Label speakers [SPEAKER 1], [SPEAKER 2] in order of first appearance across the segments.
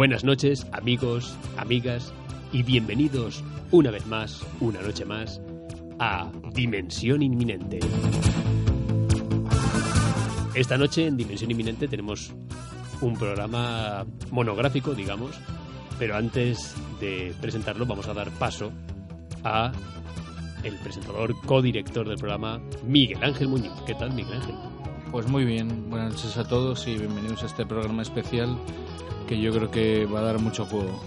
[SPEAKER 1] Buenas noches, amigos, amigas, y bienvenidos una vez más, una noche más, a Dimensión Inminente. Esta noche en Dimensión Inminente tenemos un programa monográfico, digamos, pero antes de presentarlo vamos a dar paso a el presentador, codirector del programa, Miguel Ángel Muñoz. ¿Qué tal, Miguel Ángel?
[SPEAKER 2] Pues muy bien, buenas noches a todos y bienvenidos a este programa especial que yo creo que va a dar mucho juego.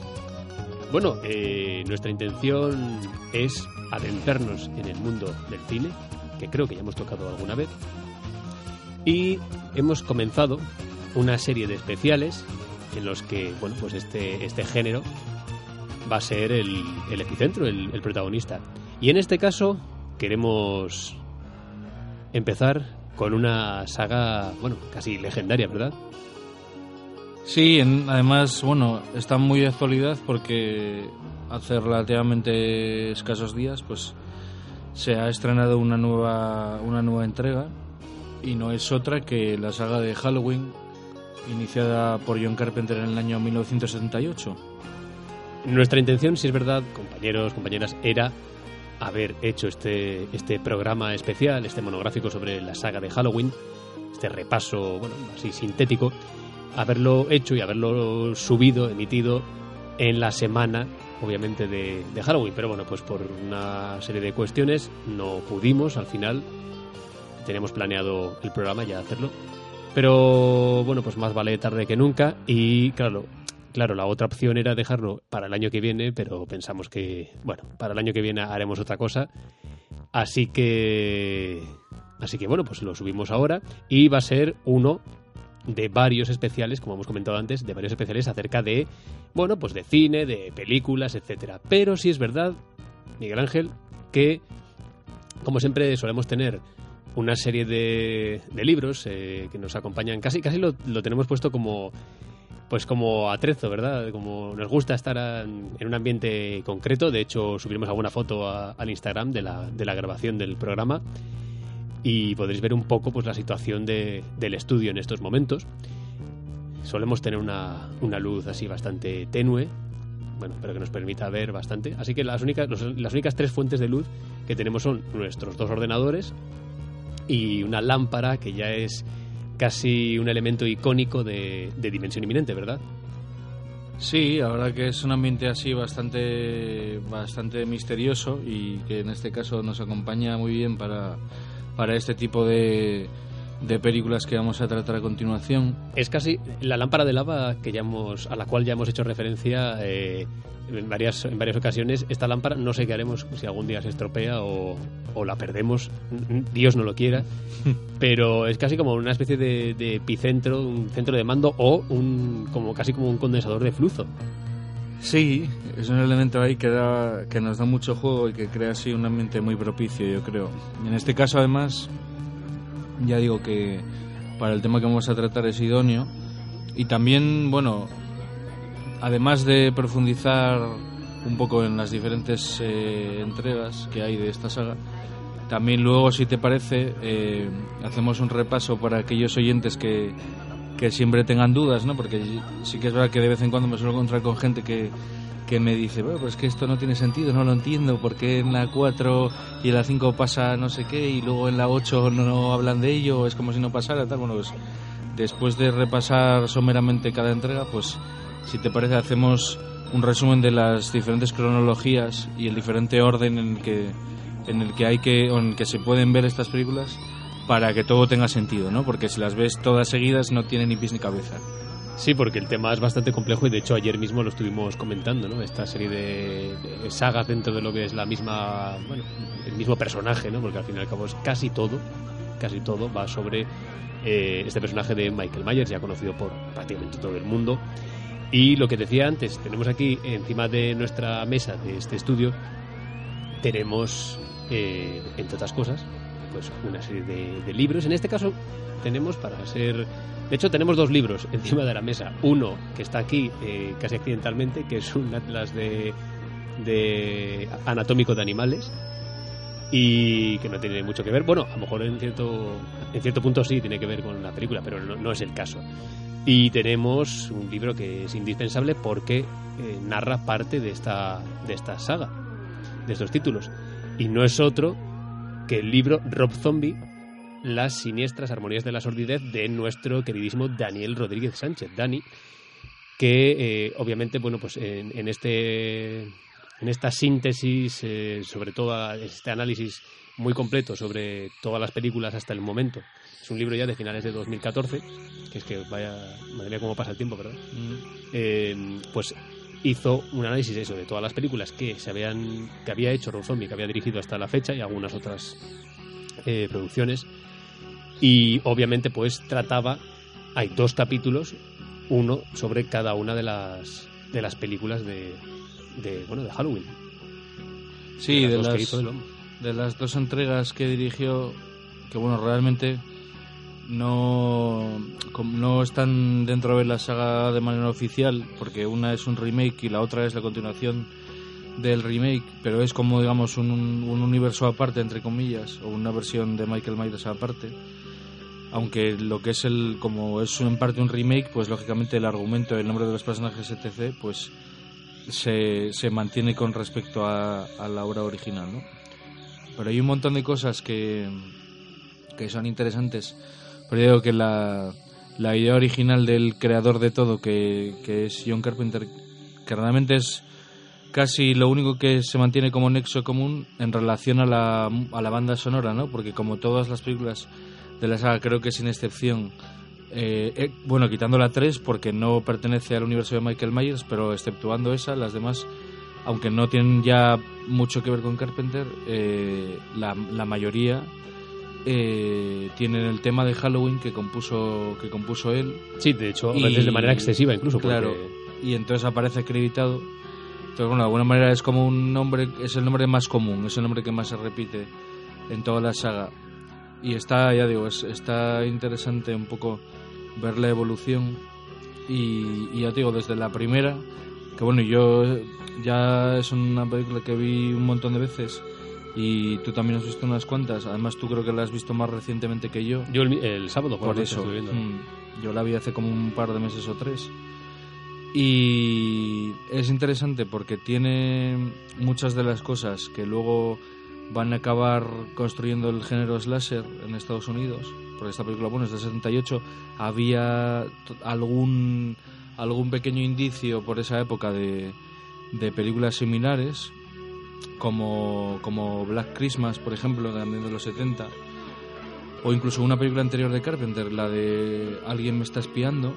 [SPEAKER 1] Bueno, eh, nuestra intención es adentrarnos en el mundo del cine, que creo que ya hemos tocado alguna vez, y hemos comenzado una serie de especiales en los que, bueno, pues este, este género va a ser el, el epicentro, el, el protagonista. Y en este caso queremos empezar con una saga, bueno, casi legendaria, ¿verdad?
[SPEAKER 2] Sí, en- además, bueno, está muy de actualidad porque hace relativamente escasos días, pues se ha estrenado una nueva, una nueva entrega y no es otra que la saga de Halloween iniciada por John Carpenter en el año 1978.
[SPEAKER 1] Nuestra intención, si es verdad, compañeros, compañeras, era haber hecho este, este programa especial, este monográfico sobre la saga de Halloween, este repaso, bueno, así sintético, haberlo hecho y haberlo subido, emitido en la semana, obviamente, de, Halloween. Pero bueno, pues por una serie de cuestiones no pudimos al final. Teníamos planeado el programa ya hacerlo. Pero bueno, pues más vale tarde que nunca. Y claro, Claro, la otra opción era dejarlo para el año que viene, pero pensamos que, bueno, para el año que viene haremos otra cosa. Así que, así que bueno, pues lo subimos ahora y va a ser uno de varios especiales, como hemos comentado antes, de varios especiales acerca de, bueno, pues de cine, de películas, etcétera. Pero sí es verdad, Miguel Ángel, que como siempre solemos tener una serie de, de libros eh, que nos acompañan, casi, casi lo, lo tenemos puesto como pues como atrezo, ¿verdad? Como nos gusta estar en, un ambiente concreto. De hecho, subiremos alguna foto a- al Instagram de la, de la grabación del programa y podréis ver un poco pues la situación de- del estudio en estos momentos. Solemos tener una, una luz así bastante tenue, bueno, pero que nos permita ver bastante. Así que las únicas, los- las únicas tres fuentes de luz que tenemos son nuestros dos ordenadores y una lámpara que ya es casi un elemento icónico de, de Dimensión Inminente, ¿verdad?
[SPEAKER 2] Sí, ahora que es un ambiente así bastante, bastante misterioso y que en este caso nos acompaña muy bien para, para este tipo de, de películas que vamos a tratar a continuación.
[SPEAKER 1] Es casi la lámpara de lava que ya hemos, a la cual ya hemos hecho referencia eh, en, varias, en varias ocasiones. Esta lámpara no sé qué haremos si algún día se estropea o, o la perdemos, Dios no lo quiera, pero es casi como una especie de, de epicentro, un centro de mando o un, como casi como un condensador de flujo.
[SPEAKER 2] Sí, es un elemento ahí que, da, que nos da mucho juego y que crea así un ambiente muy propicio, yo creo. En este caso, además, ya digo que para el tema que vamos a tratar es idóneo. Y también, bueno, además de profundizar un poco en las diferentes eh, entregas que hay de esta saga, también luego, si te parece, eh, hacemos un repaso para aquellos oyentes que, que siempre tengan dudas, ¿no? Porque sí que es verdad que de vez en cuando me suelo encontrar con gente que, que me dice, bueno, pues que esto no tiene sentido, no lo entiendo, porque en la 4 y en la 5 pasa no sé qué y luego en la 8 no hablan de ello, es como si no pasara, tal. Bueno, pues después de repasar someramente cada entrega, pues si te parece hacemos un resumen de las diferentes cronologías y el diferente orden en el que en el que hay que en que se pueden ver estas películas para que todo tenga sentido, ¿no? Porque si las ves todas seguidas no tienen ni pies ni cabeza.
[SPEAKER 1] Sí, porque el tema es bastante complejo y de hecho ayer mismo lo estuvimos comentando, ¿no? Esta serie de, sagas dentro de lo que es la misma, bueno, el mismo personaje, ¿no? Porque al fin y al cabo es casi todo, casi todo va sobre eh, este personaje de Michael Myers, ya conocido por prácticamente todo el mundo. Y lo que decía antes, tenemos aquí encima de nuestra mesa de este estudio, tenemos, eh, entre otras cosas, pues una serie de, de libros. En este caso tenemos para ser de hecho, tenemos dos libros encima de la mesa. Uno que está aquí eh, casi accidentalmente, que es un atlas de, de anatómico de animales y que no tiene mucho que ver. Bueno, a lo mejor en cierto, en cierto punto sí tiene que ver con la película, pero no, es el caso. Y tenemos un libro que es indispensable porque eh, narra parte de esta, de esta saga, de estos títulos. Y no es otro que el libro Rob Zombie, Las siniestras armonías de la sordidez de nuestro queridísimo Daniel Rodríguez Sánchez. Dani, que eh, obviamente, bueno, pues en, en este en esta síntesis, eh, sobre todo este análisis muy completo sobre todas las películas hasta el momento. Es un libro ya de finales de 2014, que es que vaya, madre mía cómo pasa el tiempo, ¿verdad? Eh, pues hizo un análisis eso de todas las películas que se habían que había hecho Rob Zombie, que había dirigido hasta la fecha y algunas otras eh, producciones y obviamente pues trataba hay dos capítulos uno sobre cada una de las de las películas de, de bueno de Halloween
[SPEAKER 2] Sí, de, las,
[SPEAKER 1] del hombre.
[SPEAKER 2] de las dos entregas que dirigió, que bueno, realmente no, no están dentro de la saga de manera oficial, porque una es un remake y la otra es la continuación del remake, pero es como digamos un, un universo aparte, entre comillas, o una versión de Michael Myers aparte. Aunque lo que es el, como es en parte un remake, pues lógicamente el argumento, el nombre de los personajes, etc., pues se, se mantiene con respecto a, a la obra original, ¿no? Pero hay un montón de cosas que, que son interesantes. Pero yo digo que la, la idea original del creador de todo, que, que es John Carpenter, que realmente es casi lo único que se mantiene como nexo común en relación a la, a la banda sonora, ¿no? Porque como todas las películas de la saga, creo que sin excepción, eh, eh, bueno, quitando la 3 porque no pertenece al universo de Michael Myers, pero exceptuando esa, las demás, aunque no tienen ya mucho que ver con Carpenter, eh, la, la mayoría eh, tienen el tema de Halloween que compuso que compuso él
[SPEAKER 1] sí de hecho a
[SPEAKER 2] Y-
[SPEAKER 1] veces de manera excesiva incluso porque-
[SPEAKER 2] Claro. y entonces aparece acreditado. Entonces, bueno, de alguna manera es como un nombre, es el nombre más común, es el nombre que más se repite en toda la saga. Y está, ya digo, es- está interesante un poco ver la evolución. Y, y ya te digo, desde la primera, que bueno, yo ya es una película que vi un montón de veces y tú también has visto unas cuantas. Además, tú creo que la has visto más recientemente que yo.
[SPEAKER 1] yo el, el sábado por,
[SPEAKER 2] Por eso, mm, yo la vi hace como un par de meses o tres. Y es interesante porque tiene muchas de las cosas que luego van a acabar construyendo el género slasher en Estados Unidos. Porque esta película, bueno, es del 78. Había algún, algún pequeño indicio por esa época de, de películas similares, como, como Black Christmas, por ejemplo, también de los 70 o incluso una película anterior de Carpenter, la de Alguien me está espiando,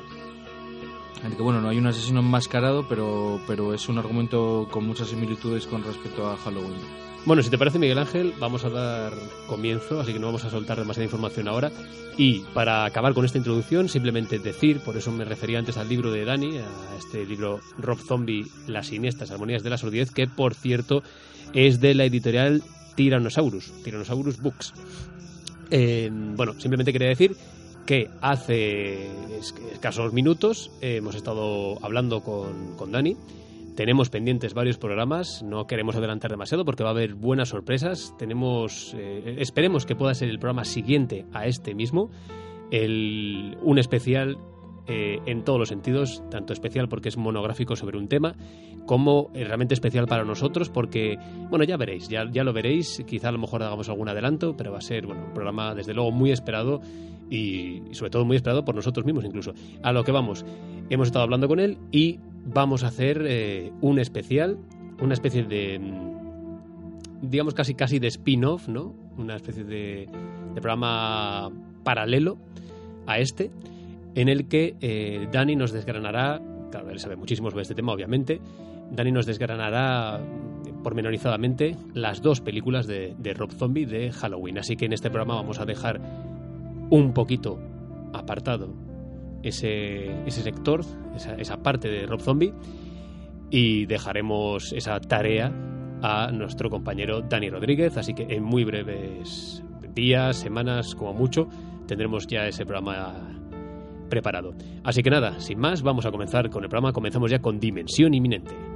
[SPEAKER 2] bueno, no hay un asesino enmascarado, pero, pero es un argumento con muchas similitudes con respecto a Halloween.
[SPEAKER 1] Bueno, si te parece, Miguel Ángel, vamos a dar comienzo, así que no vamos a soltar demasiada información ahora. Y para acabar con esta introducción, simplemente decir, por eso me refería antes al libro de Dani, a este libro Rob Zombie, Las siniestras armonías de la sordidez, que por cierto es de la editorial Tyrannosaurus, Tyrannosaurus Books. Eh, bueno, simplemente quería decir que hace es- escasos minutos eh, hemos estado hablando con, con Dani. Tenemos pendientes varios programas, no queremos adelantar demasiado porque va a haber buenas sorpresas. Tenemos, eh, esperemos que pueda ser el programa siguiente a este mismo, el, un especial eh, en todos los sentidos, tanto especial porque es monográfico sobre un tema, como eh, realmente especial para nosotros porque, bueno, ya veréis, ya, ya lo veréis, quizá a lo mejor hagamos algún adelanto, pero va a ser, bueno, un programa desde luego muy esperado y, sobre todo muy esperado por nosotros mismos incluso. A lo que vamos, hemos estado hablando con él y vamos a hacer eh, un especial, una especie de, mm, digamos casi casi de spin-off, ¿no? Una especie de, de programa paralelo a este, en el que eh, Dani nos desgranará, claro, él sabe muchísimo sobre este tema, obviamente, Dani nos desgranará mm, pormenorizadamente las dos películas de, Rob Zombie de Halloween. Así que en este programa vamos a dejar un poquito apartado ese, ese sector, esa, esa parte de Rob Zombie, y dejaremos esa tarea a nuestro compañero Dani Rodríguez. Así que en muy breves días, semanas, como mucho, tendremos ya ese programa preparado. Así que nada, sin más, vamos a comenzar con el programa. Comenzamos ya con Dimensión Inminente.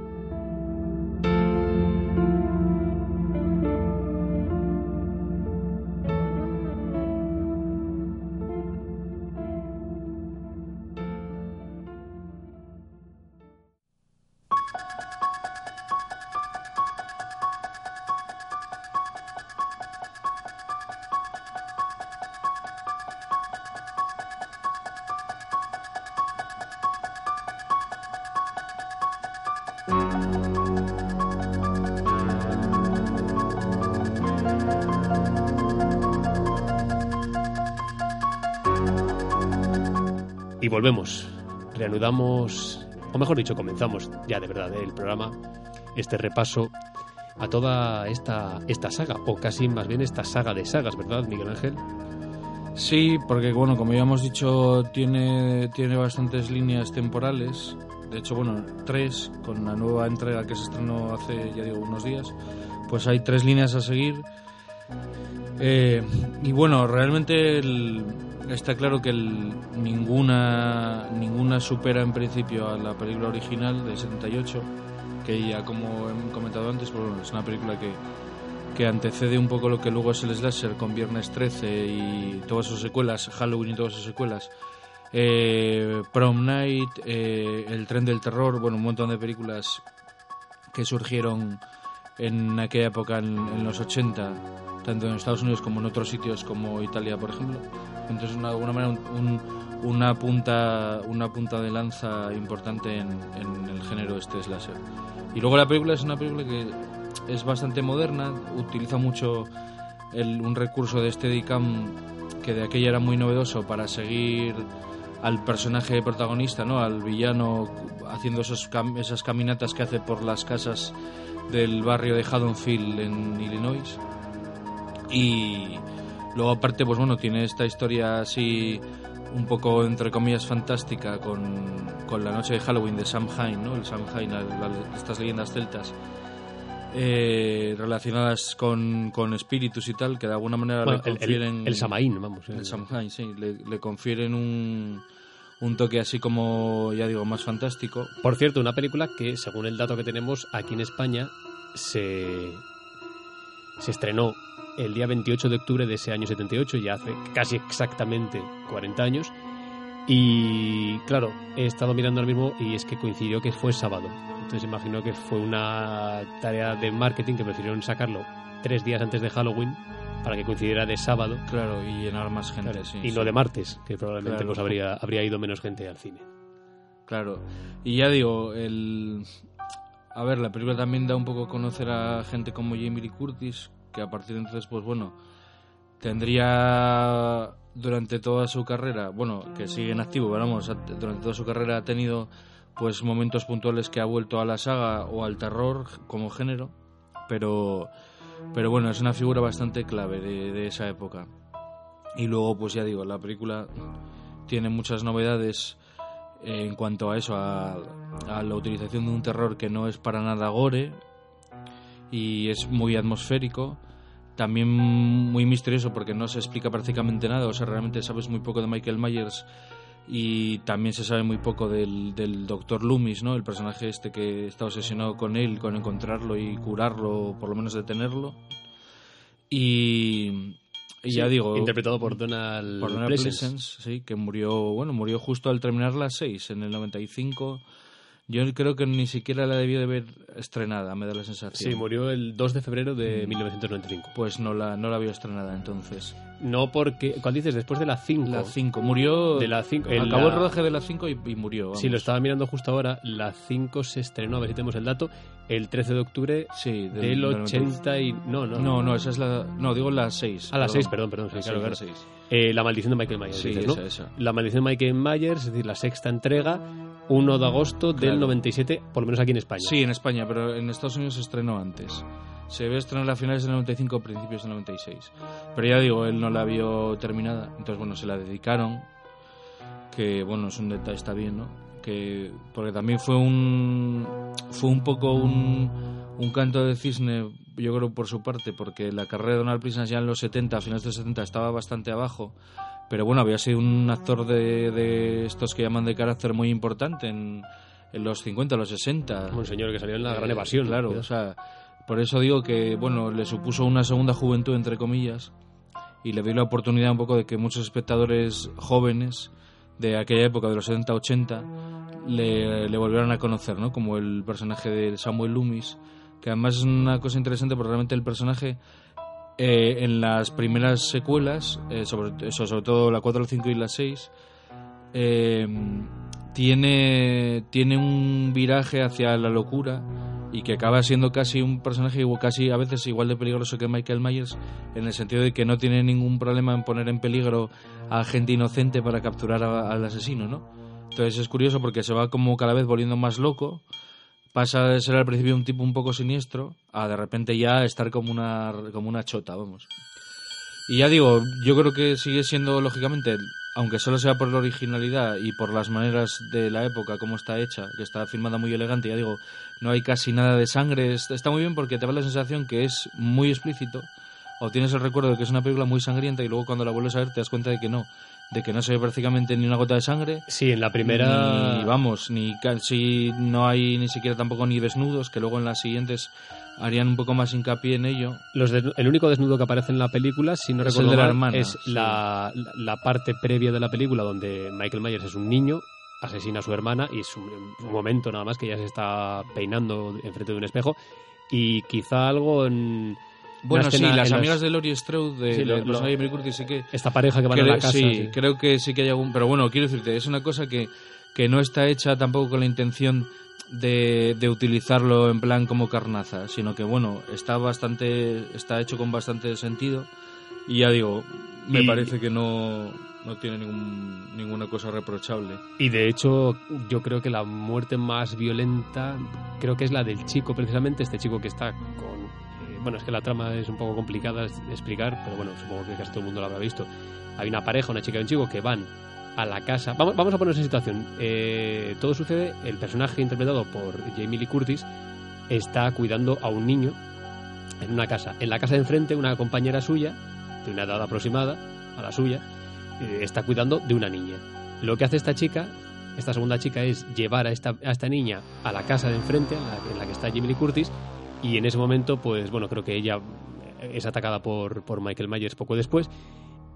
[SPEAKER 1] Volvemos, reanudamos, o mejor dicho, comenzamos ya de verdad el programa, este repaso a toda esta, esta saga, o casi más bien esta saga de sagas, ¿verdad, Miguel Ángel?
[SPEAKER 2] Sí, porque bueno, como ya hemos dicho, tiene, tiene bastantes líneas temporales. De hecho, bueno, tres, con la nueva entrega que se estrenó hace, ya digo, unos días, pues hay tres líneas a seguir. Eh, y bueno, realmente el, está claro que el, ninguna, ninguna supera en principio a la película original de 78, que ya como he comentado antes, pues es una película que, que antecede un poco lo que luego es el slasher con Viernes 13 y todas sus secuelas, Halloween y todas sus secuelas. Eh, Prom Night, eh, El tren del terror, bueno, un montón de películas que surgieron en aquella época, en los 80, tanto en Estados Unidos como en otros sitios como Italia, por ejemplo. Entonces, de alguna manera, un, un, una, punta, una punta de lanza importante en, en, el género este slasher. Y luego la película es una película que es bastante moderna, utiliza mucho el, un recurso de Steadicam que de aquella era muy novedoso para seguir al personaje protagonista, ¿no? al villano, haciendo esos cam esas caminatas que hace por las casas del barrio de Haddonfield en Illinois. Y luego aparte, pues bueno, tiene esta historia así un poco, entre comillas, fantástica con, con la noche de Halloween de Samhain, ¿no? El Samhain, la, la, estas leyendas celtas. Eh, relacionadas con, con, espíritus y tal, que de alguna manera
[SPEAKER 1] bueno,
[SPEAKER 2] le confieren...
[SPEAKER 1] El, el, el Samaín, vamos.
[SPEAKER 2] El, el Samhain, sí, le, le confieren un, un toque así como, ya digo, más fantástico.
[SPEAKER 1] Por cierto, una película que, según el dato que tenemos, aquí en España se, se estrenó el día 28 de octubre de ese año 78, ya hace casi exactamente 40 años. Y claro, he estado mirando ahora mismo y es que coincidió que fue sábado. Entonces imagino que fue una tarea de marketing que prefirieron sacarlo tres días antes de Halloween para que coincidiera de sábado.
[SPEAKER 2] Claro, y llenar más gente,
[SPEAKER 1] claro,
[SPEAKER 2] sí,
[SPEAKER 1] Y
[SPEAKER 2] sí.
[SPEAKER 1] no de martes, que probablemente
[SPEAKER 2] Claro.
[SPEAKER 1] pues habría, habría ido menos gente al cine.
[SPEAKER 2] Claro. Y ya digo, el... A ver, la película también da un poco a conocer a gente como Jamie Lee Curtis, que a partir de entonces, pues bueno, tendría durante toda su carrera, bueno, que sigue en activo, vamos, durante toda su carrera ha tenido pues momentos puntuales que ha vuelto a la saga o al terror como género, pero pero bueno, es una figura bastante clave de, de esa época. Y luego, pues ya digo, la película tiene muchas novedades en cuanto a eso, a, a, la utilización de un terror que no es para nada gore y es muy atmosférico. También muy misterioso porque no se explica prácticamente nada, o sea, realmente sabes muy poco de Michael Myers y también se sabe muy poco del, del Dr. Loomis, ¿no? El personaje este que está obsesionado con él, con encontrarlo y curarlo, o por lo menos detenerlo. Y, y
[SPEAKER 1] sí,
[SPEAKER 2] ya digo
[SPEAKER 1] interpretado por Donald,
[SPEAKER 2] por Donald
[SPEAKER 1] Pleasence.
[SPEAKER 2] Pleasence, sí que murió bueno murió justo al terminar las 6 en el 95 yo creo que ni siquiera la debió de ver estrenada me da la sensación
[SPEAKER 1] sí murió el 2 de febrero de mm. 1995
[SPEAKER 2] pues no la no la vio estrenada entonces
[SPEAKER 1] no porque cuando dices después de la 5
[SPEAKER 2] la 5 murió
[SPEAKER 1] de la 5
[SPEAKER 2] acabó
[SPEAKER 1] la...
[SPEAKER 2] el rodaje de la 5 y, y, murió vamos.
[SPEAKER 1] sí lo estaba mirando justo ahora la 5 se estrenó a ver si tenemos el dato el 13 de octubre
[SPEAKER 2] sí,
[SPEAKER 1] del, del 80 y no no
[SPEAKER 2] no no esa es la no digo la 6
[SPEAKER 1] a la 6 perdón perdón sí,
[SPEAKER 2] la
[SPEAKER 1] claro, claro.
[SPEAKER 2] 6.
[SPEAKER 1] Eh, la maldición de Michael Myers
[SPEAKER 2] sí,
[SPEAKER 1] dices,
[SPEAKER 2] esa,
[SPEAKER 1] ¿no?
[SPEAKER 2] esa.
[SPEAKER 1] la maldición de Michael Myers es decir la sexta entrega 1 de agosto
[SPEAKER 2] claro.
[SPEAKER 1] del 97 por lo menos aquí en España.
[SPEAKER 2] Sí en España pero en Estados Unidos se estrenó antes. Se debe estrenar a finales del 95 principios del 96 pero ya digo él no la vio terminada. Entonces bueno se la dedicaron que bueno es un detalle está bien no que porque también fue un fue un poco un, un canto de cisne yo creo por su parte porque la carrera de Donald Pleasence ya en los 70 a finales de los 70 estaba bastante abajo pero bueno había sido un actor de, de estos que llaman de carácter muy importante en, en los 50 los 60
[SPEAKER 1] un señor que salió en la gran evasión
[SPEAKER 2] claro o sea por eso digo que, bueno, le supuso una segunda juventud, entre comillas, y le dio la oportunidad un poco de que muchos espectadores jóvenes de aquella época, de los 70-80, le, le volvieran a conocer, ¿no? Como el personaje de Samuel Loomis, que además es una cosa interesante porque realmente el personaje eh, en las primeras secuelas, eh, sobre, eso, sobre todo la 4, la 5 y la 6, eh, tiene, tiene un viraje hacia la locura y que acaba siendo casi un personaje casi a veces igual de peligroso que Michael Myers en el sentido de que no tiene ningún problema en poner en peligro a gente inocente para capturar al asesino, ¿no? Entonces es curioso porque se va como cada vez volviendo más loco, pasa de ser al principio un tipo un poco siniestro a de repente ya estar como una como una chota, vamos. Y ya digo, yo creo que sigue siendo lógicamente aunque solo sea por la originalidad y por las maneras de la época, como está hecha, que está filmada muy elegante, ya digo, no hay casi nada de sangre, está muy bien porque te da la sensación que es muy explícito, o tienes el recuerdo de que es una película muy sangrienta y luego cuando la vuelves a ver te das cuenta de que no, de que no se ve prácticamente ni una gota de sangre.
[SPEAKER 1] Sí, en la primera...
[SPEAKER 2] Ni, vamos, ni casi no hay ni siquiera tampoco ni desnudos, que luego en las siguientes harían un poco más hincapié en ello.
[SPEAKER 1] Los el único desnudo que aparece en la película, si no recuerdo mal, es la, la, parte previa de la película donde Michael Myers es un niño, asesina a su hermana y es un, momento nada más que ya se está peinando enfrente de un espejo y quizá algo en...
[SPEAKER 2] Bueno, sí, las amigas de Laurie Strode, de, los Curtis, sí que...
[SPEAKER 1] Esta pareja que van a la casa.
[SPEAKER 2] Sí, creo que sí que hay algún... Pero bueno, quiero decirte, es una cosa que, que no está hecha tampoco con la intención de, de, utilizarlo en plan como carnaza, sino que bueno, está bastante está hecho con bastante sentido y ya digo, me parece que no, no tiene ningún, ninguna cosa reprochable.
[SPEAKER 1] Y de hecho, yo creo que la muerte más violenta creo que es la del chico precisamente, este chico que está con bueno, es que la trama es un poco complicada de explicar, pero bueno, supongo que casi todo el mundo lo habrá visto. Hay una pareja, una chica y un chico que van a la casa. Vamos, vamos a ponernos en situación. Eh, todo sucede, el personaje interpretado por Jamie Lee Curtis está cuidando a un niño en una casa. En la casa de enfrente, una compañera suya, de una edad aproximada a la suya, eh, está cuidando de una niña. Lo que hace esta chica, esta segunda chica, es llevar a esta, a esta niña a la casa de enfrente, en la, en la que está Jamie Lee Curtis, y en ese momento, pues bueno, creo que ella es atacada por, por Michael Myers poco después,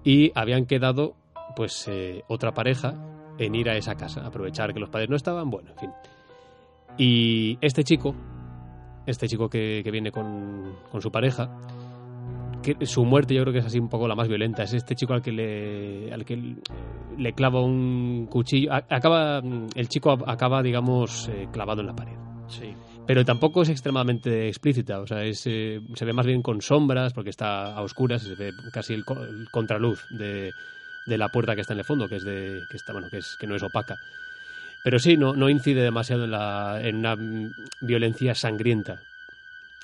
[SPEAKER 1] y habían quedado pues eh, otra pareja en ir a esa casa, aprovechar que los padres no estaban, bueno, en fin. Y este chico, este chico que, viene con, con, su pareja, que su muerte yo creo que es así un poco la más violenta, es este chico al que le, al que le clava un cuchillo, acaba, el chico acaba, digamos, eh, clavado en la pared.
[SPEAKER 2] Sí.
[SPEAKER 1] Pero tampoco es extremadamente explícita, o sea, es, eh, se ve más bien con sombras, porque está a oscuras, se ve casi el contraluz de, de la puerta que está en el fondo, que es de que está bueno, que es que no es opaca. Pero sí, no, no incide demasiado en, la, en una violencia sangrienta.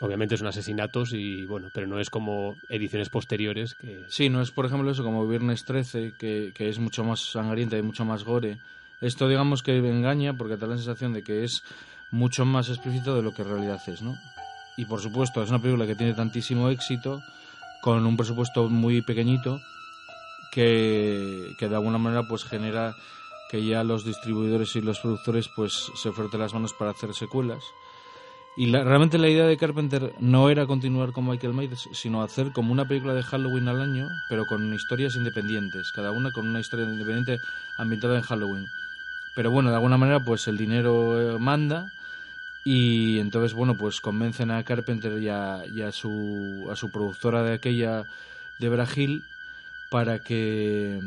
[SPEAKER 1] Obviamente son asesinatos y bueno, pero no es como ediciones posteriores que...
[SPEAKER 2] Sí, no es por ejemplo eso como Viernes 13, que, que es mucho más sangrienta y mucho más gore. Esto digamos que engaña porque te da la sensación de que es mucho más explícito de lo que en realidad es, ¿no? Y por supuesto, es una película que tiene tantísimo éxito, con un presupuesto muy pequeñito, que, de alguna manera pues genera que ya los distribuidores y los productores pues se froten las manos para hacer secuelas. Y realmente la idea de Carpenter no era continuar con Michael Myers, sino hacer como una película de Halloween al año, pero con historias independientes, cada una con una historia independiente ambientada en Halloween. Pero bueno, de alguna manera pues el dinero eh, manda y entonces bueno pues convencen a Carpenter y a, su, a su productora de aquella de Brasil para que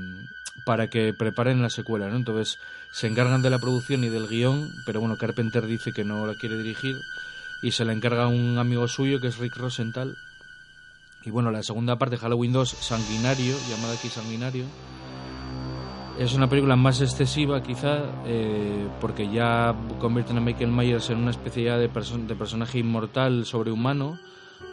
[SPEAKER 2] para que preparen la secuela, ¿no? Entonces se encargan de la producción y del guion, pero bueno, Carpenter dice que no la quiere dirigir y se la encarga un amigo suyo que es Rick Rosenthal. Y bueno, la segunda parte, Halloween 2, Sanguinario, llamada aquí Sanguinario, es una película más excesiva quizá, eh, porque ya convierten a Michael Myers en una especie de, de personaje inmortal sobrehumano,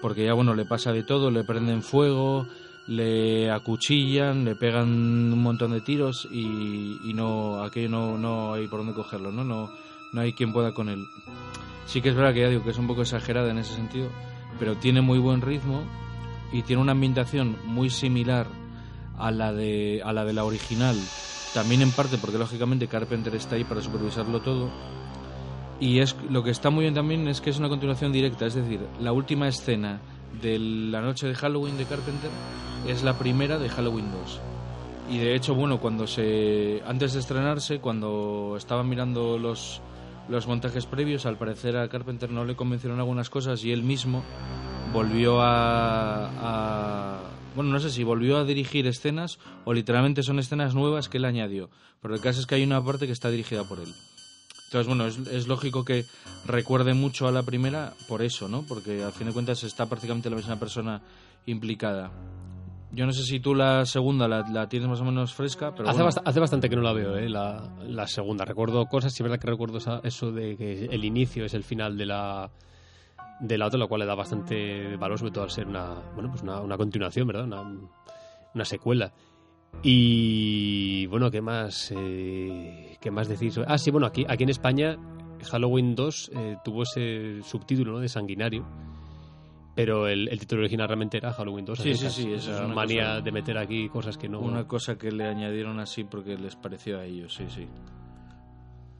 [SPEAKER 2] porque ya bueno, le pasa de todo, le prenden fuego, le acuchillan, le pegan un montón de tiros y, y no aquello no, no hay por dónde cogerlo, ¿no? ¿no? No hay quien pueda con él. Sí que es verdad que ya digo que es un poco exagerada en ese sentido, pero tiene muy buen ritmo y tiene una ambientación muy similar a la de a la de la original. También en parte porque lógicamente Carpenter está ahí para supervisarlo todo. Y es lo que está muy bien también es que es una continuación directa, es decir, la última escena de la noche de Halloween de Carpenter es la primera de Halloween 2. Y de hecho, bueno, cuando se antes de estrenarse, cuando estaban mirando los los montajes previos, al parecer a Carpenter no le convencieron algunas cosas y él mismo volvió a, a bueno, no sé si volvió a dirigir escenas o literalmente son escenas nuevas que él añadió. Pero el caso es que hay una parte que está dirigida por él. Entonces, bueno, es, es lógico que recuerde mucho a la primera por eso, ¿no? Porque al fin de cuentas está prácticamente la misma persona implicada. Yo no sé si tú la segunda la, la tienes más o menos fresca, pero
[SPEAKER 1] Hace,
[SPEAKER 2] bueno.
[SPEAKER 1] bast- hace bastante que no la veo, ¿eh? la, la segunda. Recuerdo cosas, sí es verdad que recuerdo esa- eso de que el inicio es el final de la de la otra, lo cual le da bastante valor, sobre todo al ser una, bueno, pues una, una continuación, ¿verdad? Una, una secuela. Y bueno, ¿qué más? Eh, ¿Qué más decir? Ah, sí, bueno, aquí, aquí en España Halloween 2 eh, tuvo ese subtítulo ¿no? de sanguinario, pero el, el título original realmente era Halloween 2. a
[SPEAKER 2] Sí, sí, sí,
[SPEAKER 1] Esa
[SPEAKER 2] es una
[SPEAKER 1] manía
[SPEAKER 2] cosa-
[SPEAKER 1] de meter aquí cosas que no...
[SPEAKER 2] Una cosa que le añadieron así porque les pareció a ellos, sí, sí.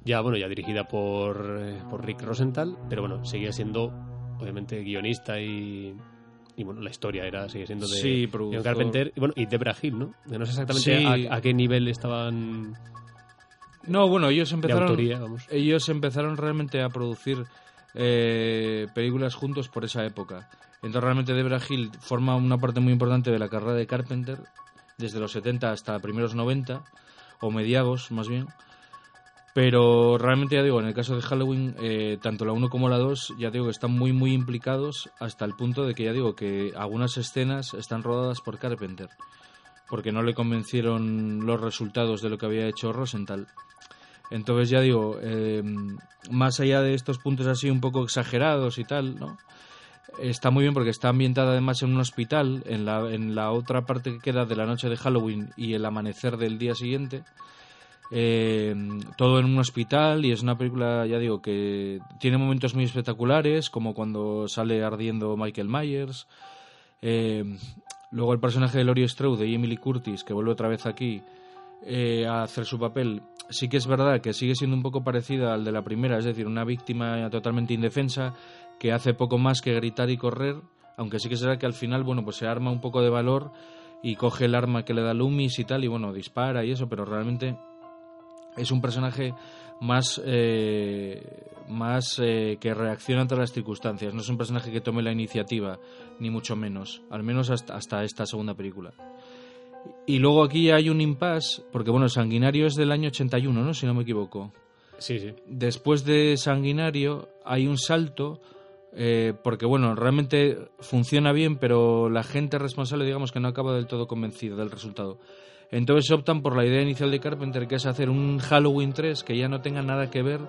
[SPEAKER 1] Ya, bueno, ya dirigida por, eh, por Rick Rosenthal, pero bueno, seguía siendo, obviamente, guionista y, y bueno, la historia era sigue siendo de
[SPEAKER 2] Sí.
[SPEAKER 1] Carpenter y, bueno, y Debra Hill, ¿no? No sé exactamente
[SPEAKER 2] Sí.
[SPEAKER 1] a, a qué nivel estaban
[SPEAKER 2] No, bueno, ellos empezaron,
[SPEAKER 1] autoría, vamos.
[SPEAKER 2] ellos empezaron realmente a producir eh, películas juntos por esa época. Entonces realmente Debra Hill forma una parte muy importante de la carrera de Carpenter, desde los 70 hasta primeros 90, o mediados más bien. Pero realmente ya digo, en el caso de Halloween, eh, tanto la 1 como la 2, ya digo que están muy muy implicados hasta el punto de que ya digo que algunas escenas están rodadas por Carpenter, porque no le convencieron los resultados de lo que había hecho Rosenthal. Entonces ya digo, eh, más allá de estos puntos así un poco exagerados y tal, ¿no? Está muy bien porque está ambientada además en un hospital, en la, en la otra parte que queda de la noche de Halloween y el amanecer del día siguiente. Eh, todo en un hospital y es una película, ya digo, que tiene momentos muy espectaculares, como cuando sale ardiendo Michael Myers. Eh, luego el personaje de Laurie Strode y Emily Curtis, que vuelve otra vez aquí eh, a hacer su papel, sí que es verdad que sigue siendo un poco parecida al de la primera, es decir, una víctima totalmente indefensa que hace poco más que gritar y correr, aunque sí que será que al final, bueno, pues se arma un poco de valor y coge el arma que le da Loomis y tal, y bueno, dispara y eso, pero realmente es un personaje más, eh, más eh, que reacciona ante las circunstancias. No es un personaje que tome la iniciativa, ni mucho menos. Al menos hasta, hasta esta segunda película. Y luego aquí hay un impasse, porque bueno, Sanguinario es del año 81, ¿no? Si no me equivoco.
[SPEAKER 1] Sí, sí.
[SPEAKER 2] Después de Sanguinario hay un salto, eh, porque bueno, realmente funciona bien, pero la gente responsable, digamos que no acaba del todo convencida del resultado. Entonces optan por la idea inicial de Carpenter, que es hacer un Halloween 3 que ya no tenga nada que ver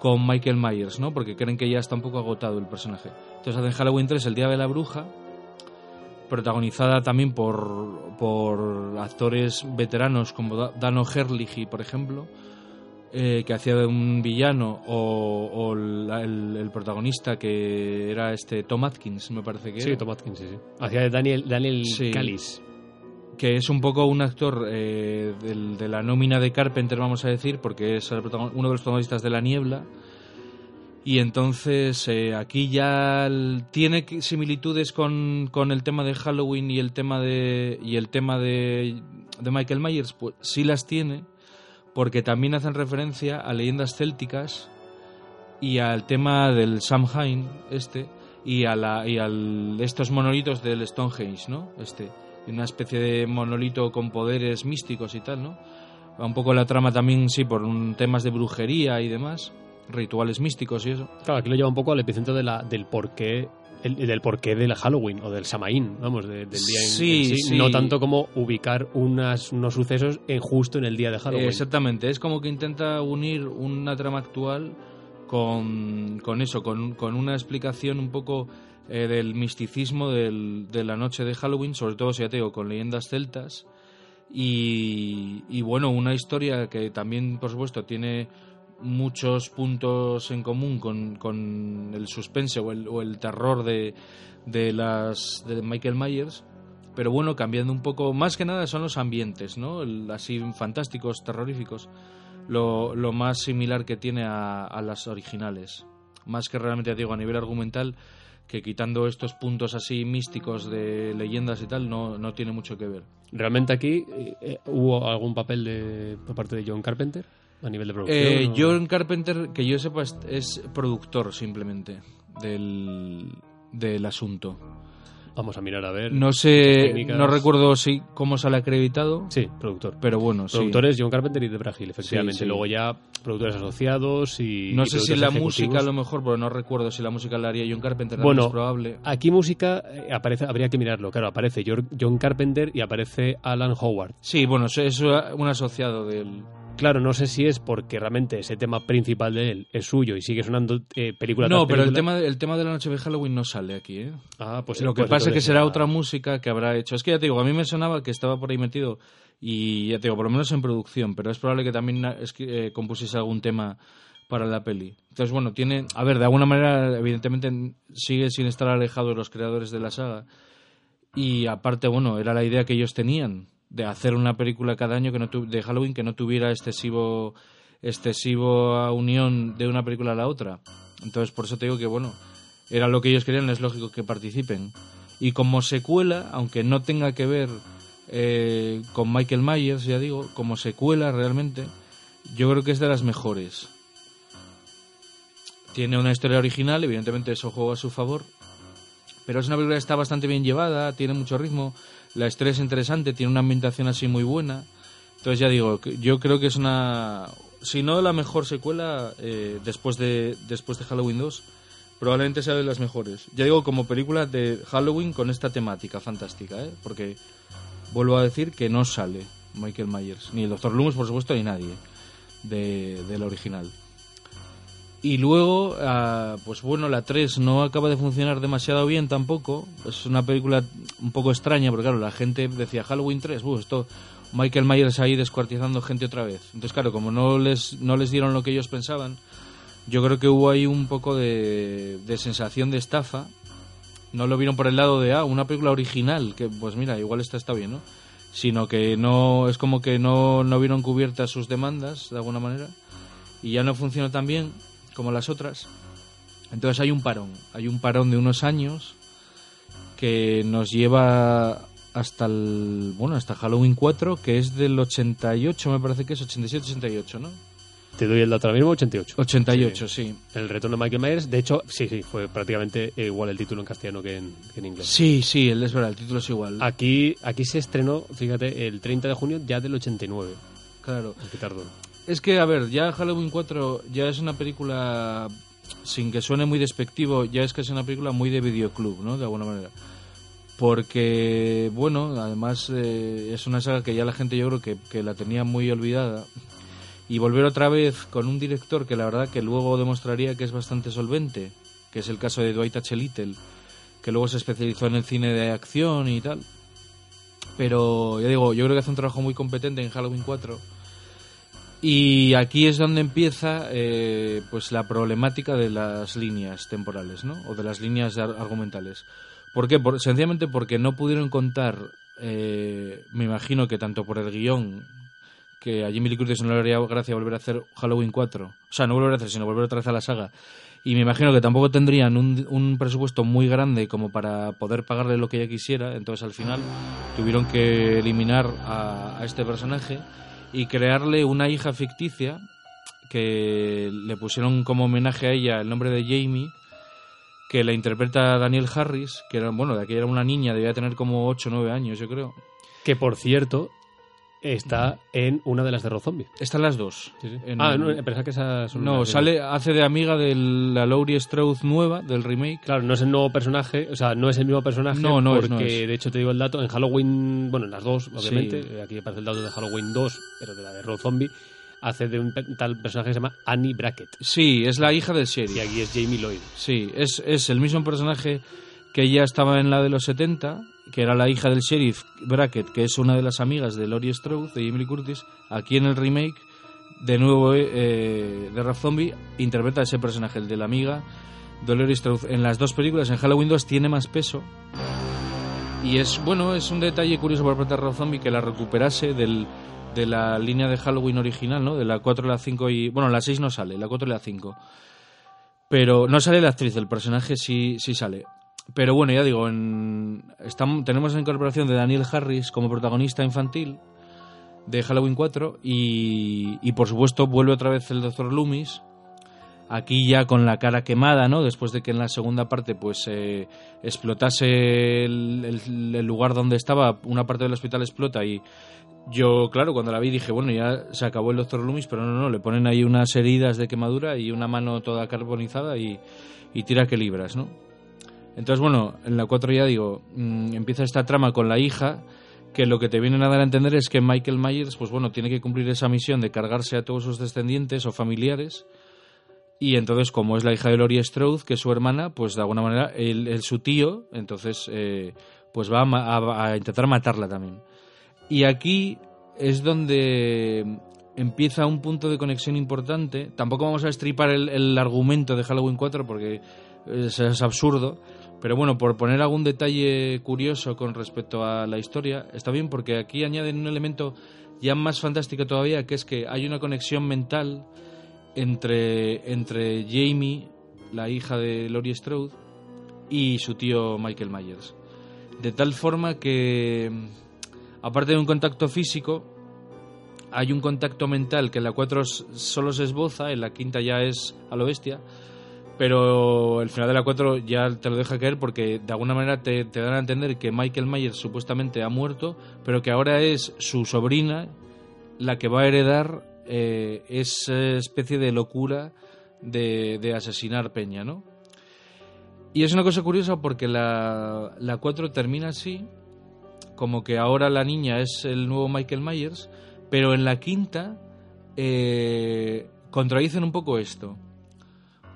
[SPEAKER 2] con Michael Myers, ¿no? Porque creen que ya está un poco agotado el personaje. Entonces hacen Halloween 3 el Día de la Bruja, protagonizada también por, por actores veteranos como Da- Dan O'Herlihy, por ejemplo, eh, que hacía de un villano, o, o la- el, el protagonista que era este Tom Atkins, me parece que
[SPEAKER 1] Sí,
[SPEAKER 2] era.
[SPEAKER 1] Tom Atkins, sí, sí. Hacía de Daniel, Daniel
[SPEAKER 2] Sí.
[SPEAKER 1] Callis.
[SPEAKER 2] Que es un poco un actor eh, del- de la nómina de Carpenter, vamos a decir, porque es uno de los protagonistas de La Niebla. Y entonces eh, aquí ya tiene similitudes con, con el tema de Halloween y el tema de y el tema de, de Michael Myers, pues sí las tiene, porque también hacen referencia a leyendas célticas y al tema del Samhain este y a la y al estos monolitos del Stonehenge, ¿no? Este una especie de monolito con poderes místicos y tal, ¿no? Va un poco la trama también, sí, por un, temas de brujería y demás, rituales místicos y eso.
[SPEAKER 1] Claro, aquí lo lleva un poco al epicentro de la, del porqué el- del porqué del Halloween o del Samaín, vamos, de- del día en-
[SPEAKER 2] Sí,
[SPEAKER 1] en sí,
[SPEAKER 2] sí.
[SPEAKER 1] No tanto como ubicar unas, unos sucesos en, justo en el día de Halloween.
[SPEAKER 2] Exactamente, es como que intenta unir una trama actual con, con eso, con, con una explicación un poco eh, del misticismo del- de la noche de Halloween, sobre todo, si ya te digo, con leyendas celtas. Y, y bueno, una historia que también, por supuesto, tiene muchos puntos en común con, el suspense o el, o el terror de, de las de Michael Myers. Pero bueno cambiando un poco más que nada son los ambientes no El- así fantásticos terroríficos lo, lo más similar que tiene a, a las originales. Más que realmente digo a nivel argumental que quitando estos puntos así místicos de leyendas y tal no, no tiene mucho que ver
[SPEAKER 1] ¿Realmente aquí eh, eh, hubo algún papel de, por parte de John Carpenter a nivel de producción?
[SPEAKER 2] Eh,
[SPEAKER 1] o-
[SPEAKER 2] John Carpenter, que yo sepa, es, es productor simplemente del, del asunto.
[SPEAKER 1] Vamos a mirar a ver.
[SPEAKER 2] No sé,
[SPEAKER 1] técnicas.
[SPEAKER 2] no recuerdo si cómo sale acreditado,
[SPEAKER 1] Sí, productor.
[SPEAKER 2] pero bueno, sí.
[SPEAKER 1] Productores John Carpenter y Debra Hill, efectivamente.
[SPEAKER 2] Sí, sí.
[SPEAKER 1] Luego ya productores asociados y.
[SPEAKER 2] No
[SPEAKER 1] y
[SPEAKER 2] sé si la
[SPEAKER 1] ejecutivos.
[SPEAKER 2] música a lo mejor, pero no recuerdo si la música la haría John Carpenter,
[SPEAKER 1] Bueno,
[SPEAKER 2] es probable.
[SPEAKER 1] Aquí música eh, aparece, habría que mirarlo. Claro, aparece John Carpenter y aparece Alan Howard.
[SPEAKER 2] Sí, bueno, es un asociado del...
[SPEAKER 1] Claro, no sé si es porque realmente ese tema principal de él es suyo y sigue sonando eh, película
[SPEAKER 2] No,
[SPEAKER 1] tras
[SPEAKER 2] pero el tema, el tema de la noche de Halloween no sale aquí, ¿eh?
[SPEAKER 1] Ah, pues
[SPEAKER 2] lo que
[SPEAKER 1] pues
[SPEAKER 2] pasa es que será otra música que habrá hecho. Es que ya te digo, a mí me sonaba que estaba por ahí metido y ya te digo, por lo menos en producción, pero es probable que también es que, eh, compusiese algún tema para la peli. Entonces, bueno, tiene, a ver, de alguna manera, evidentemente sigue sin estar alejado de los creadores de la saga y aparte, bueno, era la idea que ellos tenían de hacer una película cada año que no tu- de Halloween que no tuviera excesivo excesiva unión de una película a la otra. Entonces, por eso te digo que, bueno, era lo que ellos querían, es lógico que participen. Y como secuela, aunque no tenga que ver eh, con Michael Myers, ya digo, como secuela realmente, yo creo que es de las mejores. Tiene una historia original, evidentemente eso juega a su favor, pero es una película que está bastante bien llevada, tiene mucho ritmo, la historia es interesante, tiene una ambientación así muy buena. Entonces ya digo, yo creo que es una, si no la mejor secuela eh, después de después de Halloween 2, probablemente sea de las mejores. Ya digo, como película de Halloween con esta temática fantástica, ¿eh? porque vuelvo a decir que no sale Michael Myers, ni el Dr. Loomis, por supuesto, ni nadie de, del original. Y luego, ah, pues bueno, la 3 no acaba de funcionar demasiado bien tampoco. Es una película un poco extraña, porque claro, la gente decía Halloween 3, "Uh, esto Michael Myers ahí descuartizando gente otra vez. Entonces, claro, como no les, no les dieron lo que ellos pensaban, yo creo que hubo ahí un poco de, de sensación de estafa. No lo vieron por el lado de, ah, una película original, que pues mira, igual esta está bien, ¿no? Sino que no, es como que no, no vieron cubiertas sus demandas, de alguna manera, y ya no funcionó tan bien como las otras. Entonces hay un parón, hay un parón de unos años que nos lleva hasta el, bueno, hasta Halloween 4, que es del 88, me parece que es 87-88, ¿no?
[SPEAKER 1] Te doy el dato ahora mismo, 88.
[SPEAKER 2] 88, sí.
[SPEAKER 1] El retorno de Michael Myers, de hecho, sí, sí, fue prácticamente igual el título en castellano que en, que en inglés.
[SPEAKER 2] Sí, sí, el- es verdad, el título es igual.
[SPEAKER 1] Aquí, aquí se estrenó, fíjate, el 30 de junio ya del 89.
[SPEAKER 2] Claro.
[SPEAKER 1] Que tardó.
[SPEAKER 2] Es que, a ver, ya Halloween 4 ya es una película, sin que suene muy despectivo, ya es que es una película muy de videoclub, ¿no? De alguna manera. Porque, bueno, además eh, es una saga que ya la gente yo creo que, que la tenía muy olvidada. Y volver otra vez con un director que la verdad que luego demostraría que es bastante solvente, que es el caso de Dwight H. Little, que luego se especializó en el cine de acción y tal. Pero, ya digo, yo creo que hace un trabajo muy competente en Halloween 4. Y aquí es donde empieza eh, pues la problemática de las líneas temporales, ¿no? O de las líneas ar- argumentales. ¿Por qué? Sencillamente porque no pudieron contar, eh, me imagino que tanto por el guion, que a Jimmy Lee Curtis no le haría gracia volver a hacer Halloween 4, o sea, no volver a hacer, sino volver otra vez a la saga, y me imagino que tampoco tendrían un, presupuesto muy grande como para poder pagarle lo que ella quisiera, entonces al final tuvieron que eliminar a este personaje y crearle una hija ficticia que le pusieron como homenaje a ella el nombre de Jamie, que la interpreta Daniel Harris, que era, bueno, de aquí era una niña, debía tener como 8 o 9 años, yo creo.
[SPEAKER 1] Que por cierto, está en una de las de Rob Zombie.
[SPEAKER 2] Están las dos.
[SPEAKER 1] Sí, sí.
[SPEAKER 2] En-
[SPEAKER 1] Ah, no, pensaba que esas son
[SPEAKER 2] No,
[SPEAKER 1] de-
[SPEAKER 2] sale, hace de amiga de la Laurie Strode nueva, del remake.
[SPEAKER 1] Claro, no es el nuevo personaje, o sea, no es el mismo personaje.
[SPEAKER 2] No, no es,
[SPEAKER 1] porque,
[SPEAKER 2] no es.
[SPEAKER 1] de hecho, te digo el dato, en Halloween, bueno, en las dos, obviamente,
[SPEAKER 2] Sí.
[SPEAKER 1] eh, aquí aparece el dato de Halloween 2, pero de la de Rob Zombie, hace de un tal personaje que se llama Annie Brackett.
[SPEAKER 2] Sí, es la hija del
[SPEAKER 1] Y
[SPEAKER 2] sheriff.
[SPEAKER 1] aquí es Jamie Lloyd.
[SPEAKER 2] Sí, es, es el mismo personaje que ella estaba en la de los 70, que era la hija del sheriff Brackett, que es una de las amigas de Laurie Strode, de Lee Curtis. Aquí en el remake, de nuevo, eh, de Rob Zombie, interpreta ese personaje, el de la amiga de Laurie Strode. En las dos películas, en Halloween 2, tiene más peso. Y es, bueno, es un detalle curioso por parte de Rob Zombie que la recuperase del, de la línea de Halloween original, ¿no? De la 4, la 5 y... Bueno, la 6 no sale, la 4 y la 5. Pero no sale la actriz, el personaje sí, sí sale. Pero bueno, ya digo, en, estamos, tenemos la incorporación de Daniel Harris como protagonista infantil de Halloween 4 y, y por supuesto vuelve otra vez el Dr. Loomis aquí ya con la cara quemada, ¿no? Después de que en la segunda parte pues eh, explotase el, lugar donde estaba, una parte del hospital explota y yo, claro, cuando la vi dije, bueno, ya se acabó el Doctor Loomis, pero no, no, le ponen ahí unas heridas de quemadura y una mano toda carbonizada y, tira que libras, ¿no? Entonces, bueno, en la 4 ya digo, mm, empieza esta trama con la hija, que lo que te vienen a dar a entender es que Michael Myers, pues bueno, tiene que cumplir esa misión de cargarse a todos sus descendientes o familiares y entonces, como es la hija de Lori Strode, que es su hermana, pues de alguna manera, el, su tío, entonces, eh, pues va a, intentar matarla también. Y aquí es donde empieza un punto de conexión importante. Tampoco vamos a estripar el, argumento de Halloween 4 porque es, absurdo. Pero bueno, por poner algún detalle curioso con respecto a la historia, está bien porque aquí añaden un elemento ya más fantástico todavía, que es que hay una conexión mental entre, entre Jamie, la hija de Laurie Strode, y su tío Michael Myers. De tal forma que, aparte de un contacto físico, hay un contacto mental que en la 4 solo se esboza, en la quinta ya es a lo bestia, pero el final de la 4 ya te lo deja caer porque de alguna manera te, dan a entender que Michael Myers supuestamente ha muerto, pero que ahora es su sobrina la que va a heredar eh, esa especie de locura de, asesinar Peña, ¿no? Y es una cosa curiosa porque la, la 4 termina así, como que ahora la niña es el nuevo Michael Myers, pero en la quinta eh, contradicen un poco esto.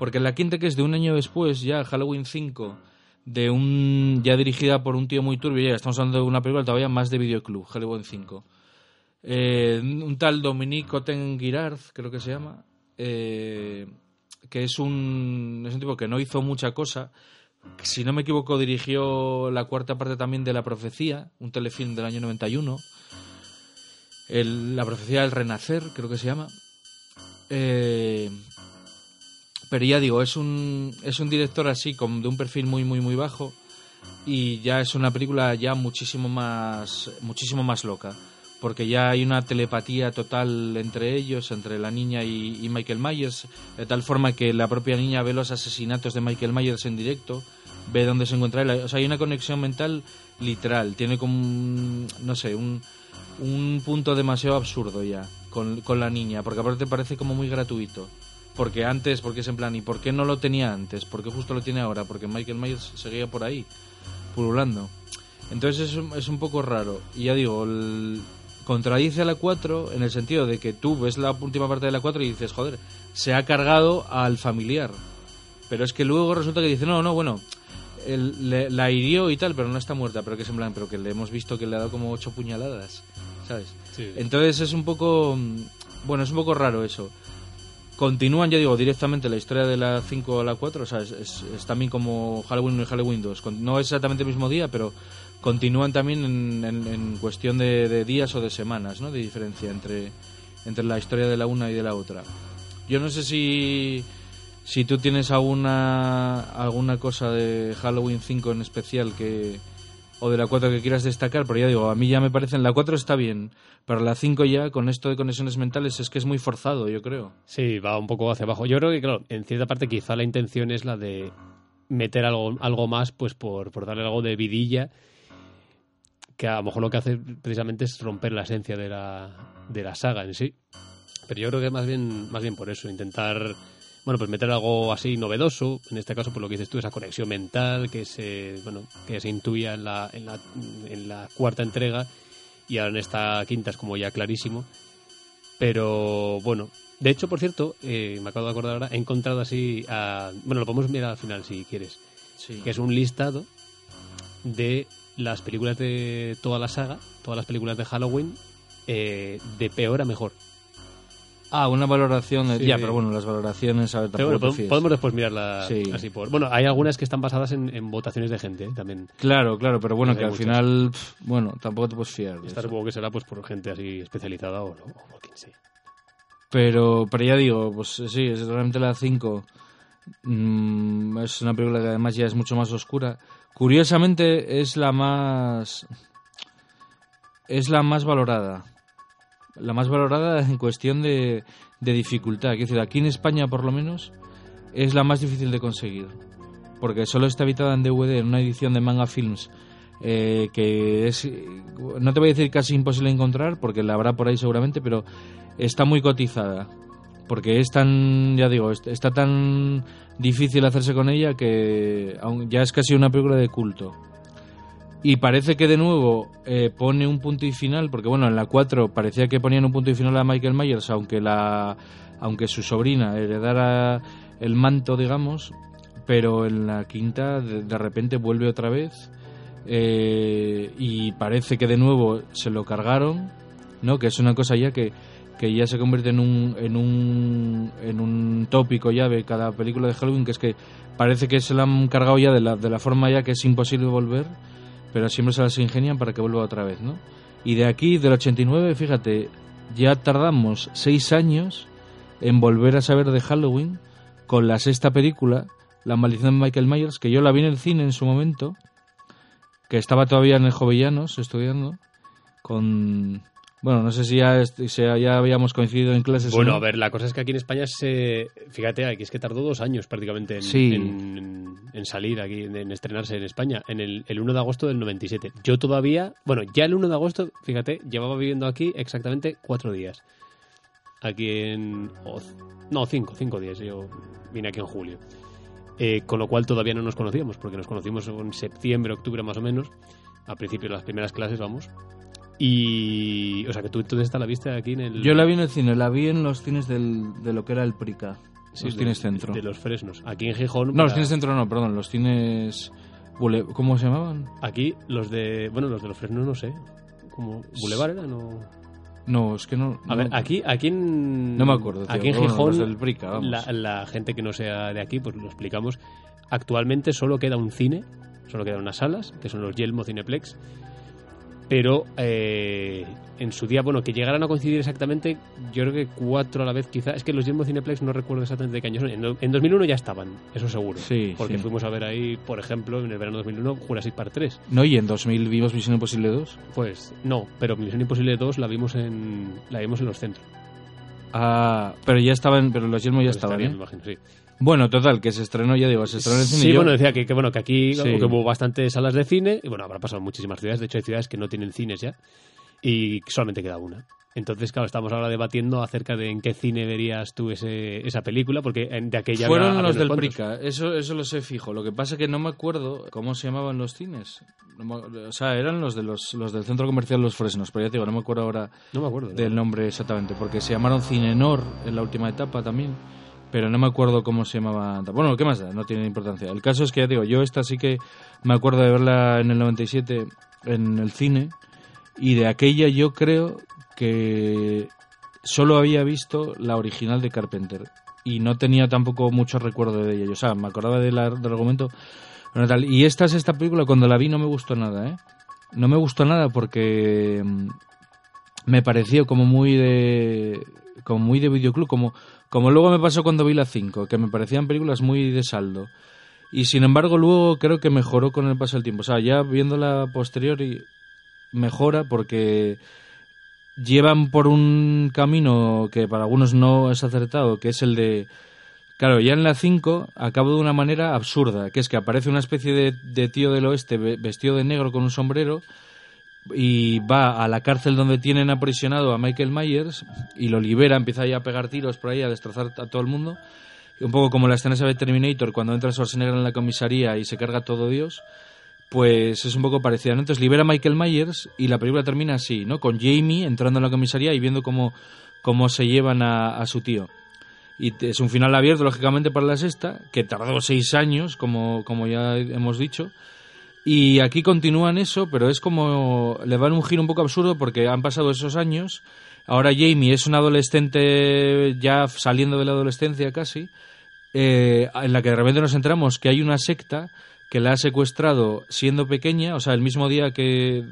[SPEAKER 2] Porque la quinta, que es de un año después, ya Halloween 5, de un ya dirigida por un tío muy turbio, ya estamos hablando de una película todavía más de videoclub, Halloween 5 eh, un tal Dominique Otenguirard, creo que se llama, eh, que es un, es un tipo que no hizo mucha cosa. Si no me equivoco, dirigió la cuarta parte también de La Profecía, un telefilm del año 91. El, la Profecía del Renacer, creo que se llama. Eh, pero ya digo, es un, es un director así, con, de un perfil muy, muy, muy bajo. Y ya es una película ya muchísimo más, muchísimo más loca porque ya hay una telepatía total entre ellos, entre la niña y, Michael Myers, de tal forma que la propia niña ve los asesinatos de Michael Myers en directo, ve dónde se encuentra él. O sea, hay una conexión mental literal, tiene como, no sé, un, un punto demasiado absurdo ya con, con la niña, porque aparte parece como muy gratuito. Porque antes, porque es en plan, ¿y por qué no lo tenía antes? ¿Por qué justo lo tiene ahora? Porque Michael Myers seguía por ahí, pululando. Entonces es, es un poco raro. Y ya digo, el, contradice a la 4 en el sentido de que tú ves la última parte de la 4 y dices, joder, se ha cargado al familiar. Pero es que luego resulta que dice, no, no, bueno, la hirió y tal, pero no está muerta, pero que es en plan, pero que le hemos visto que le ha dado como ocho puñaladas, ¿sabes? Entonces es un poco, mm, bueno, es un poco raro eso. Continúan, ya digo, directamente la historia de la 5 a la 4, o sea, es, es, también como Halloween 1 y Halloween 2. No es exactamente el mismo día, pero continúan también en, cuestión de, días o de semanas, ¿no? De diferencia entre, entre la historia de la una y de la otra. Yo no sé si, si tú tienes alguna, alguna cosa de Halloween 5 en especial que o de la 4 que quieras destacar, pero ya digo, a mí ya me parecen, la 4 está bien, pero la 5 ya, con esto de conexiones mentales, es que es muy forzado, yo creo.
[SPEAKER 1] Sí, va un poco hacia abajo. Yo creo que, claro, en cierta parte quizá la intención es la de meter algo, algo más, pues por, por darle algo de vidilla que a lo mejor lo que hace precisamente es romper la esencia de la, de la saga en sí. Pero yo creo que más bien, más bien por eso, intentar bueno, pues meter algo así novedoso, en este caso por lo que dices tú, esa conexión mental que se, bueno, que se intuía en la, en la, en la cuarta entrega y ahora en esta quinta es como ya clarísimo. Pero bueno, de hecho, por cierto, eh, me acabo de acordar ahora, he encontrado así, a, bueno, lo podemos mirar al final si quieres, sí. que es un listado de las películas de toda la saga, todas las películas de Halloween, eh, de peor a mejor.
[SPEAKER 2] Ah, una valoración. Ya, pero bueno, las valoraciones. A ver,
[SPEAKER 1] podemos, después mirarlas así por. Bueno, hay algunas que están basadas en, votaciones de gente ¿eh? también.
[SPEAKER 2] Claro, claro, pero bueno, que al final. bueno, tampoco te puedes fiar.
[SPEAKER 1] Esta supongo que será pues por gente así especializada o, por quien sea.
[SPEAKER 2] Pero, pero ya digo, pues sí, es realmente la 5. Mm, es una película que además ya es mucho más oscura. Curiosamente es la más es la más valorada. La más valorada en cuestión de, de dificultad. Es decir, aquí en España por lo menos es la más difícil de conseguir. Porque solo está editada en DVD en una edición de Manga Films eh, que es, no te voy a decir casi imposible encontrar, porque la habrá por ahí seguramente, pero está muy cotizada. Porque es tan, ya digo, está tan difícil hacerse con ella que ya es casi una película de culto. Y parece que de nuevo eh, pone un punto y final, porque bueno, en la 4 parecía que ponían un punto y final a Michael Myers, aunque, la, aunque su sobrina heredara el manto, digamos, pero en la quinta de, repente vuelve otra vez eh, y parece que de nuevo se lo cargaron, ¿no? Que es una cosa ya que, que ya se convierte en un, en un, en un tópico ya de cada película de Halloween, que es que parece que se lo han cargado ya de la, de la forma ya que es imposible volver pero siempre se las ingenian para que vuelva otra vez, ¿no? Y de aquí, del 89, fíjate, ya tardamos seis años en volver a saber de Halloween con la sexta película, La maldición de Michael Myers, que yo la vi en el cine en su momento, que estaba todavía en el Jovellanos estudiando, con bueno, no sé si ya, ya habíamos coincidido en clases.
[SPEAKER 1] Bueno, a ver, la cosa es que aquí en España se. Fíjate, aquí es que tardó dos años prácticamente en, en, salir aquí, en estrenarse en España, en el, el 1 de agosto del 97. Yo todavía. Bueno, ya el 1 de agosto, fíjate, llevaba viviendo aquí exactamente cuatro días. Aquí en. no, cinco, cinco días. Yo vine aquí en julio. Eh, con lo cual todavía no nos conocíamos, porque nos conocimos en septiembre, octubre más o menos, a principio de las primeras clases, vamos. Y. O sea, que tú entonces la vista aquí en el.
[SPEAKER 2] Yo la vi en el cine, la vi en los cines del, de lo que era el Prica. los cines centro.
[SPEAKER 1] De los Fresnos. Aquí en Gijón.
[SPEAKER 2] No, los cines centro no, perdón, los cines. ¿Cómo se llamaban?
[SPEAKER 1] Aquí, los de. Bueno, los de los Fresnos no sé. ¿Como Boulevard era? No.
[SPEAKER 2] No, es que no.
[SPEAKER 1] A ver, aquí, aquí en.
[SPEAKER 2] No me acuerdo.
[SPEAKER 1] Aquí en Gijón. del Prica. La, la gente que no sea de aquí, pues lo explicamos. Actualmente solo queda un cine, solo quedan unas salas, que son los Yelmo Cineplex pero eh, en su día, bueno, que llegaran a coincidir exactamente, yo creo que cuatro a la vez quizá, es que los Jumbo Cineplex no recuerdo exactamente de qué años son, en, 2001 ya estaban, eso seguro,
[SPEAKER 2] sí,
[SPEAKER 1] porque fuimos a ver ahí, por ejemplo, en el verano de 2001, Jurassic Park 3.
[SPEAKER 2] No, y en 2000 vimos Misión Imposible 2.
[SPEAKER 1] Pues no, pero Misión Imposible 2 la vimos en, la vimos en los centros.
[SPEAKER 2] Ah, pero ya estaban, pero los Jumbo ya pues estaban, ¿eh? imagino, sí. Bueno, total, que se estrenó, ya digo, se estrenó en el cine.
[SPEAKER 1] Sí, bueno, decía que, bueno, que aquí hubo bastantes salas de cine, y bueno, habrá pasado en muchísimas ciudades, de hecho hay ciudades que no tienen cines ya, y solamente queda una. Entonces, claro, estamos ahora debatiendo acerca de en qué cine verías tú ese, esa película, porque de aquella
[SPEAKER 2] Fueron los del Prica, eso, eso lo sé fijo. Lo que pasa es que no me acuerdo cómo se llamaban los cines. o sea, eran los de los, los del centro comercial Los Fresnos, pero ya te digo, no me acuerdo ahora
[SPEAKER 1] no me acuerdo,
[SPEAKER 2] del nombre exactamente, porque se llamaron Cinenor en la última etapa también pero no me acuerdo cómo se llamaba. Bueno, ¿qué más da? No tiene importancia. El caso es que, ya digo, yo esta sí que me acuerdo de verla en el 97 en el cine y de aquella yo creo que solo había visto la original de Carpenter y no tenía tampoco mucho recuerdo de ella. O sea, me acordaba del argumento. tal. Y esta es esta película, cuando la vi no me gustó nada, ¿eh? No me gustó nada porque mm, me pareció como muy de como muy de videoclub, como como luego me pasó cuando vi la 5, que me parecían películas muy de saldo. Y sin embargo, luego creo que mejoró con el paso del tiempo. O sea, ya viéndola posterior mejora porque llevan por un camino que para algunos no es acertado, que es el de. Claro, ya en la 5 acabo de una manera absurda, que es que aparece una especie de, de tío del oeste vestido de negro con un sombrero y va a la cárcel donde tienen aprisionado a Michael Myers y lo libera, empieza ya a pegar tiros por ahí, a destrozar a todo el mundo. Un poco como la escena de Terminator cuando entra Schwarzenegger en la comisaría y se carga todo Dios, pues es un poco parecido. Entonces libera a Michael Myers y la película termina así, ¿no? Con Jamie entrando en la comisaría y viendo cómo, cómo se llevan a, a su tío. Y es un final abierto, lógicamente, para la sexta, que tardó seis años, como, como ya hemos dicho y aquí continúan eso, pero es como le van un giro un poco absurdo porque han pasado esos años. Ahora Jamie es un adolescente ya saliendo de la adolescencia casi, eh, en la que de repente nos enteramos que hay una secta que la ha secuestrado siendo pequeña, o sea, el mismo día que,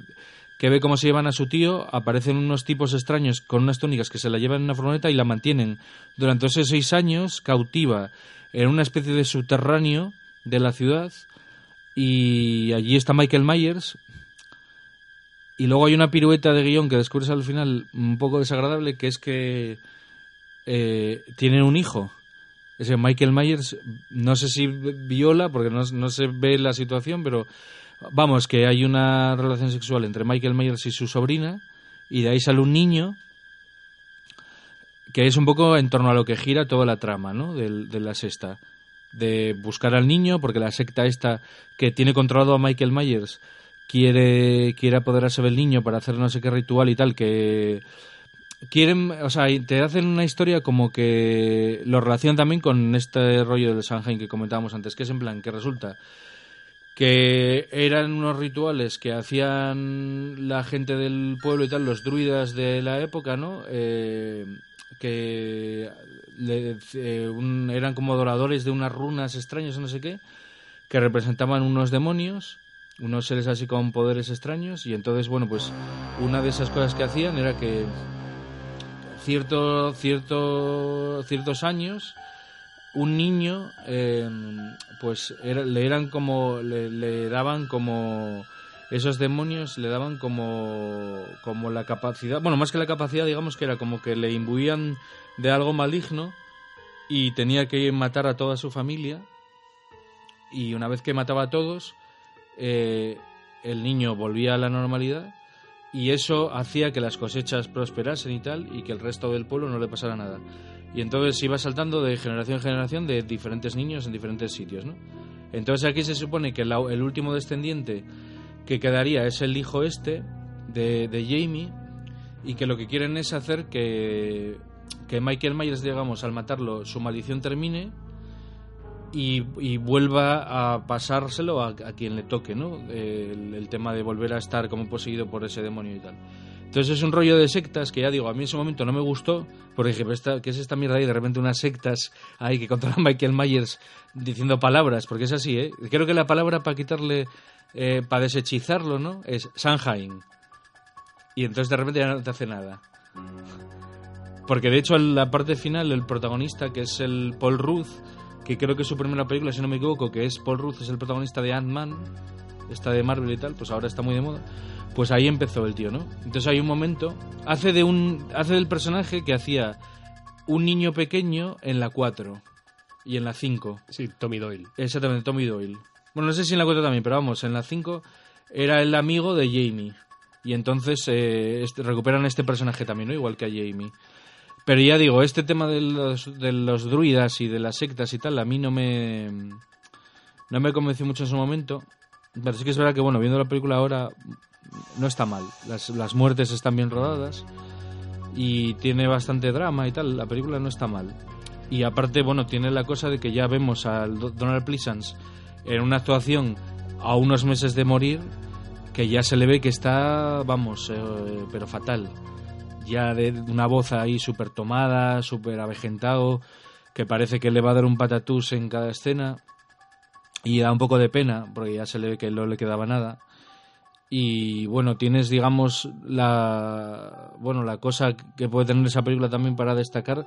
[SPEAKER 2] que ve cómo se llevan a su tío, aparecen unos tipos extraños con unas túnicas que se la llevan en una furgoneta y la mantienen durante esos seis años cautiva en una especie de subterráneo de la ciudad y allí está Michael Myers. Y luego hay una pirueta de guion que descubres al final un poco desagradable, que es que eh, tienen un hijo. es que Michael Myers, no sé si viola, porque no, no se ve la situación, pero vamos, que hay una relación sexual entre Michael Myers y su sobrina, y de ahí sale un niño que es un poco en torno a lo que gira toda la trama, ¿no? De, de la sexta. De buscar al niño, porque la secta esta que tiene controlado a Michael Myers quiere, quiere apoderarse del niño para hacer no sé qué ritual y tal, que quieren, o sea, te hacen una historia como que lo relacionan también con este rollo del Sanheim que comentábamos antes, que es en plan que resulta que eran unos rituales que hacían la gente del pueblo y tal, los druidas de la época, ¿no? Eh, que eh, eran como adoradores de unas runas extrañas o no sé qué, que representaban unos demonios, unos seres así con poderes extraños, y entonces, bueno, pues una de esas cosas que hacían era que cierto, cierto, ciertos años un niño eh, pues le eran como le, daban como esos demonios le daban como como la capacidad bueno más que la capacidad digamos que era como que le imbuían de algo maligno y tenía que matar a toda su familia y una vez que mataba a todos eh, el niño volvía a la normalidad y eso hacía que las cosechas prosperasen y tal y que el resto del pueblo no le pasara nada y entonces iba saltando de generación en generación de diferentes niños en diferentes sitios, ¿no? Entonces aquí se supone que el último descendiente que quedaría es el hijo este de, de Jamie y que lo que quieren es hacer que, que Michael Myers, digamos, al matarlo, su maldición termine y, vuelva a pasárselo a, quien le toque, ¿no? El, tema de volver a estar como poseído por ese demonio y tal. Entonces es un rollo de sectas que ya digo, a mí en ese momento no me gustó, porque dije, ¿qué es esta mierda ahí? De repente unas sectas ahí que controlan Michael Myers diciendo palabras, porque es así, ¿eh? Creo que la palabra para quitarle, eh, para desechizarlo, ¿no? Es Sanheim. Y entonces de repente ya no te hace nada. Porque de hecho en la parte final el protagonista, que es el Paul Ruth, que creo que es su primera película, si no me equivoco, que es Paul Ruth, es el protagonista de Ant-Man, esta de Marvel y tal, pues ahora está muy de moda pues ahí empezó el tío, ¿no? Entonces hay un momento, hace de un hace del personaje que hacía un niño pequeño en la 4 y en la 5.
[SPEAKER 1] Sí, Tommy Doyle.
[SPEAKER 2] Exactamente, Tommy Doyle. Bueno, no sé si en la 4 también, pero vamos, en la 5 era el amigo de Jamie. Y entonces eh, este, recuperan este personaje también, ¿no? Igual que a Jamie. Pero ya digo, este tema de los, de los druidas y de las sectas y tal, a mí no me. No me convenció mucho en su momento. Pero sí que es verdad que, bueno, viendo la película ahora, no está mal. Las, las muertes están bien rodadas y tiene bastante drama y tal. La película no está mal. Y aparte, bueno, tiene la cosa de que ya vemos a Donald Pleasance en una actuación a unos meses de morir que ya se le ve que está, vamos, eh, pero fatal. Ya de una voz ahí súper tomada, súper avejentado, que parece que le va a dar un patatús en cada escena. Y da un poco de pena, porque ya se le ve que no le quedaba nada. Y bueno tienes digamos la bueno la cosa que puede tener esa película también para destacar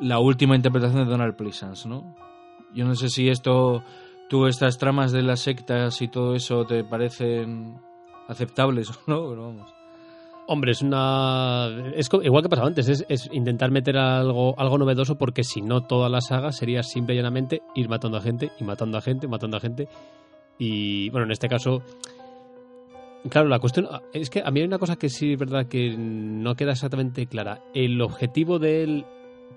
[SPEAKER 2] la última interpretación de Donald Pleasance no yo no sé si esto tú estas tramas de las sectas y todo eso te parecen aceptables o no pero vamos
[SPEAKER 1] Hombre, es una. Es igual que pasaba antes, es, es, intentar meter algo, algo novedoso porque si no, toda la saga sería simple y llanamente ir matando a gente y matando a gente, matando a gente. Y bueno, en este caso, Claro, la cuestión es que a mí hay una cosa que sí es verdad que no queda exactamente clara. El objetivo de él,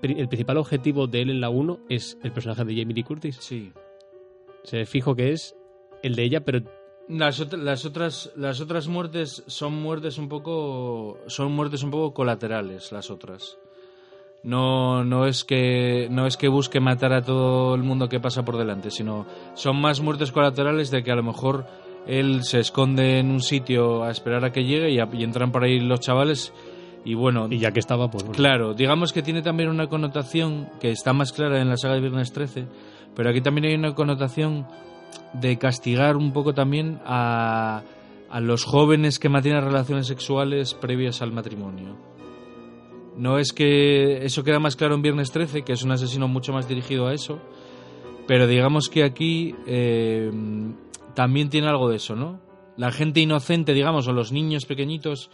[SPEAKER 1] el principal objetivo de él en la 1 es el personaje de Jamie Lee Curtis.
[SPEAKER 2] Sí.
[SPEAKER 1] Se fijo que es el de ella, pero
[SPEAKER 2] las, las otras las otras muertes son muertes un poco son muertes un poco colaterales las otras. No, no es que no es que busque matar a todo el mundo que pasa por delante, sino son más muertes colaterales de que a lo mejor él se esconde en un sitio a esperar a que llegue y, entran por ahí los chavales y bueno...
[SPEAKER 1] Y ya que estaba, pues
[SPEAKER 2] Claro, digamos que tiene también una connotación que está más clara en la saga de Viernes 13, pero aquí también hay una connotación de castigar un poco también a, a los jóvenes que mantienen relaciones sexuales previas al matrimonio. No es que eso queda más claro en Viernes 13, que es un asesino mucho más dirigido a eso, pero digamos que aquí eh, también tiene algo de eso, ¿no? La gente inocente, digamos, o los niños pequeñitos,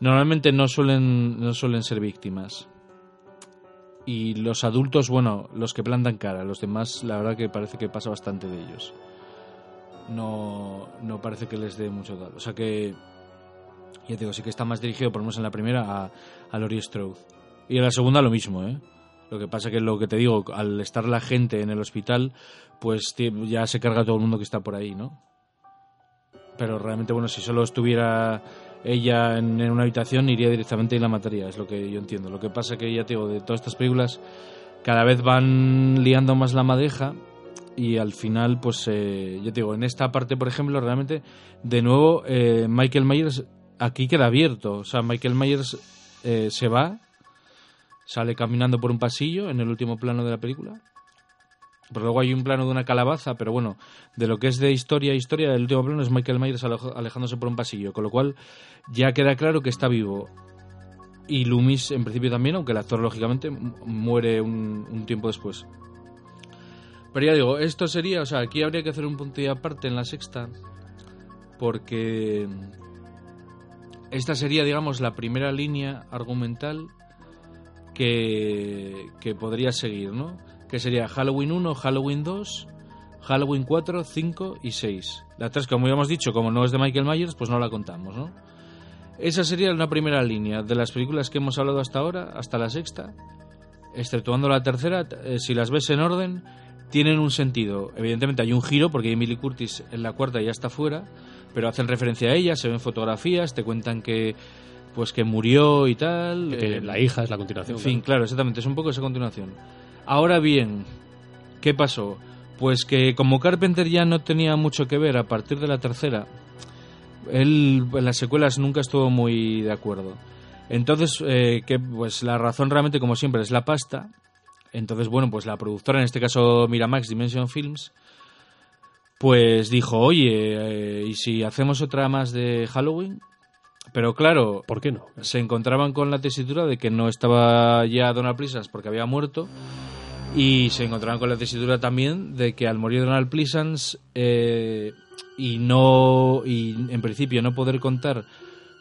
[SPEAKER 2] normalmente no suelen, no suelen ser víctimas. y los adultos, bueno, los que plantan cara, los demás, la verdad que parece que pasa bastante de ellos. No, no parece que les dé mucho tal. O sea que, ya te digo, sí que está más dirigido, por lo menos en la primera, a, a Laurie Strode. Y en la segunda lo mismo, ¿eh? Lo que pasa que lo que te digo, al estar la gente en el hospital, pues ya se carga todo el mundo que está por ahí, ¿no? Pero realmente, bueno, si solo estuviera ella en, en una habitación, iría directamente y la mataría, es lo que yo entiendo. Lo que pasa que, ya te digo, de todas estas películas, cada vez van liando más la madeja y al final, pues, eh, yo te digo, en esta parte, por ejemplo, realmente, de nuevo, eh, Michael Myers aquí queda abierto. O sea, Michael Myers eh, se va, sale caminando por un pasillo en el último plano de la película. Luego hay un plano de una calabaza, pero bueno, de lo que es de historia a historia, el último plano es Michael Myers alejándose por un pasillo, con lo cual ya queda claro que está vivo. Y Loomis, en principio también, aunque el actor, lógicamente, mu- muere un tiempo después. Pero ya digo, esto sería, o sea, aquí habría que hacer un punto y aparte en la sexta, porque esta sería, digamos, la primera línea argumental que, que podría seguir, ¿no? Que sería Halloween 1, Halloween 2, Halloween 4, 5 y 6. La 3, como ya hemos dicho, como no es de Michael Myers, pues no la contamos, ¿no? Esa sería una primera línea de las películas que hemos hablado hasta ahora, hasta la sexta, exceptuando la tercera, eh, si las ves en orden, tienen un sentido. Evidentemente hay un giro, porque Emily Curtis en la cuarta ya está fuera, pero hacen referencia a ella, se ven fotografías, te cuentan que pues que murió y tal.
[SPEAKER 1] Que
[SPEAKER 2] eh,
[SPEAKER 1] la hija es la continuación.
[SPEAKER 2] en fin,
[SPEAKER 1] claro.
[SPEAKER 2] claro, exactamente, es un poco esa continuación. Ahora bien, ¿qué pasó? Pues que como Carpenter ya no tenía mucho que ver a partir de la tercera, él en las secuelas nunca estuvo muy de acuerdo. Entonces, eh, que pues la razón realmente, como siempre, es la pasta. Entonces, bueno, pues la productora, en este caso Miramax Dimension Films, pues dijo, oye, eh, ¿y si hacemos otra más de Halloween? Pero claro,
[SPEAKER 1] ¿Por qué no?
[SPEAKER 2] se encontraban con la tesitura de que no estaba ya Donald Pleasance porque había muerto y se encontraban con la tesitura también de que al morir Donald Pleasance eh, y no y en principio no poder contar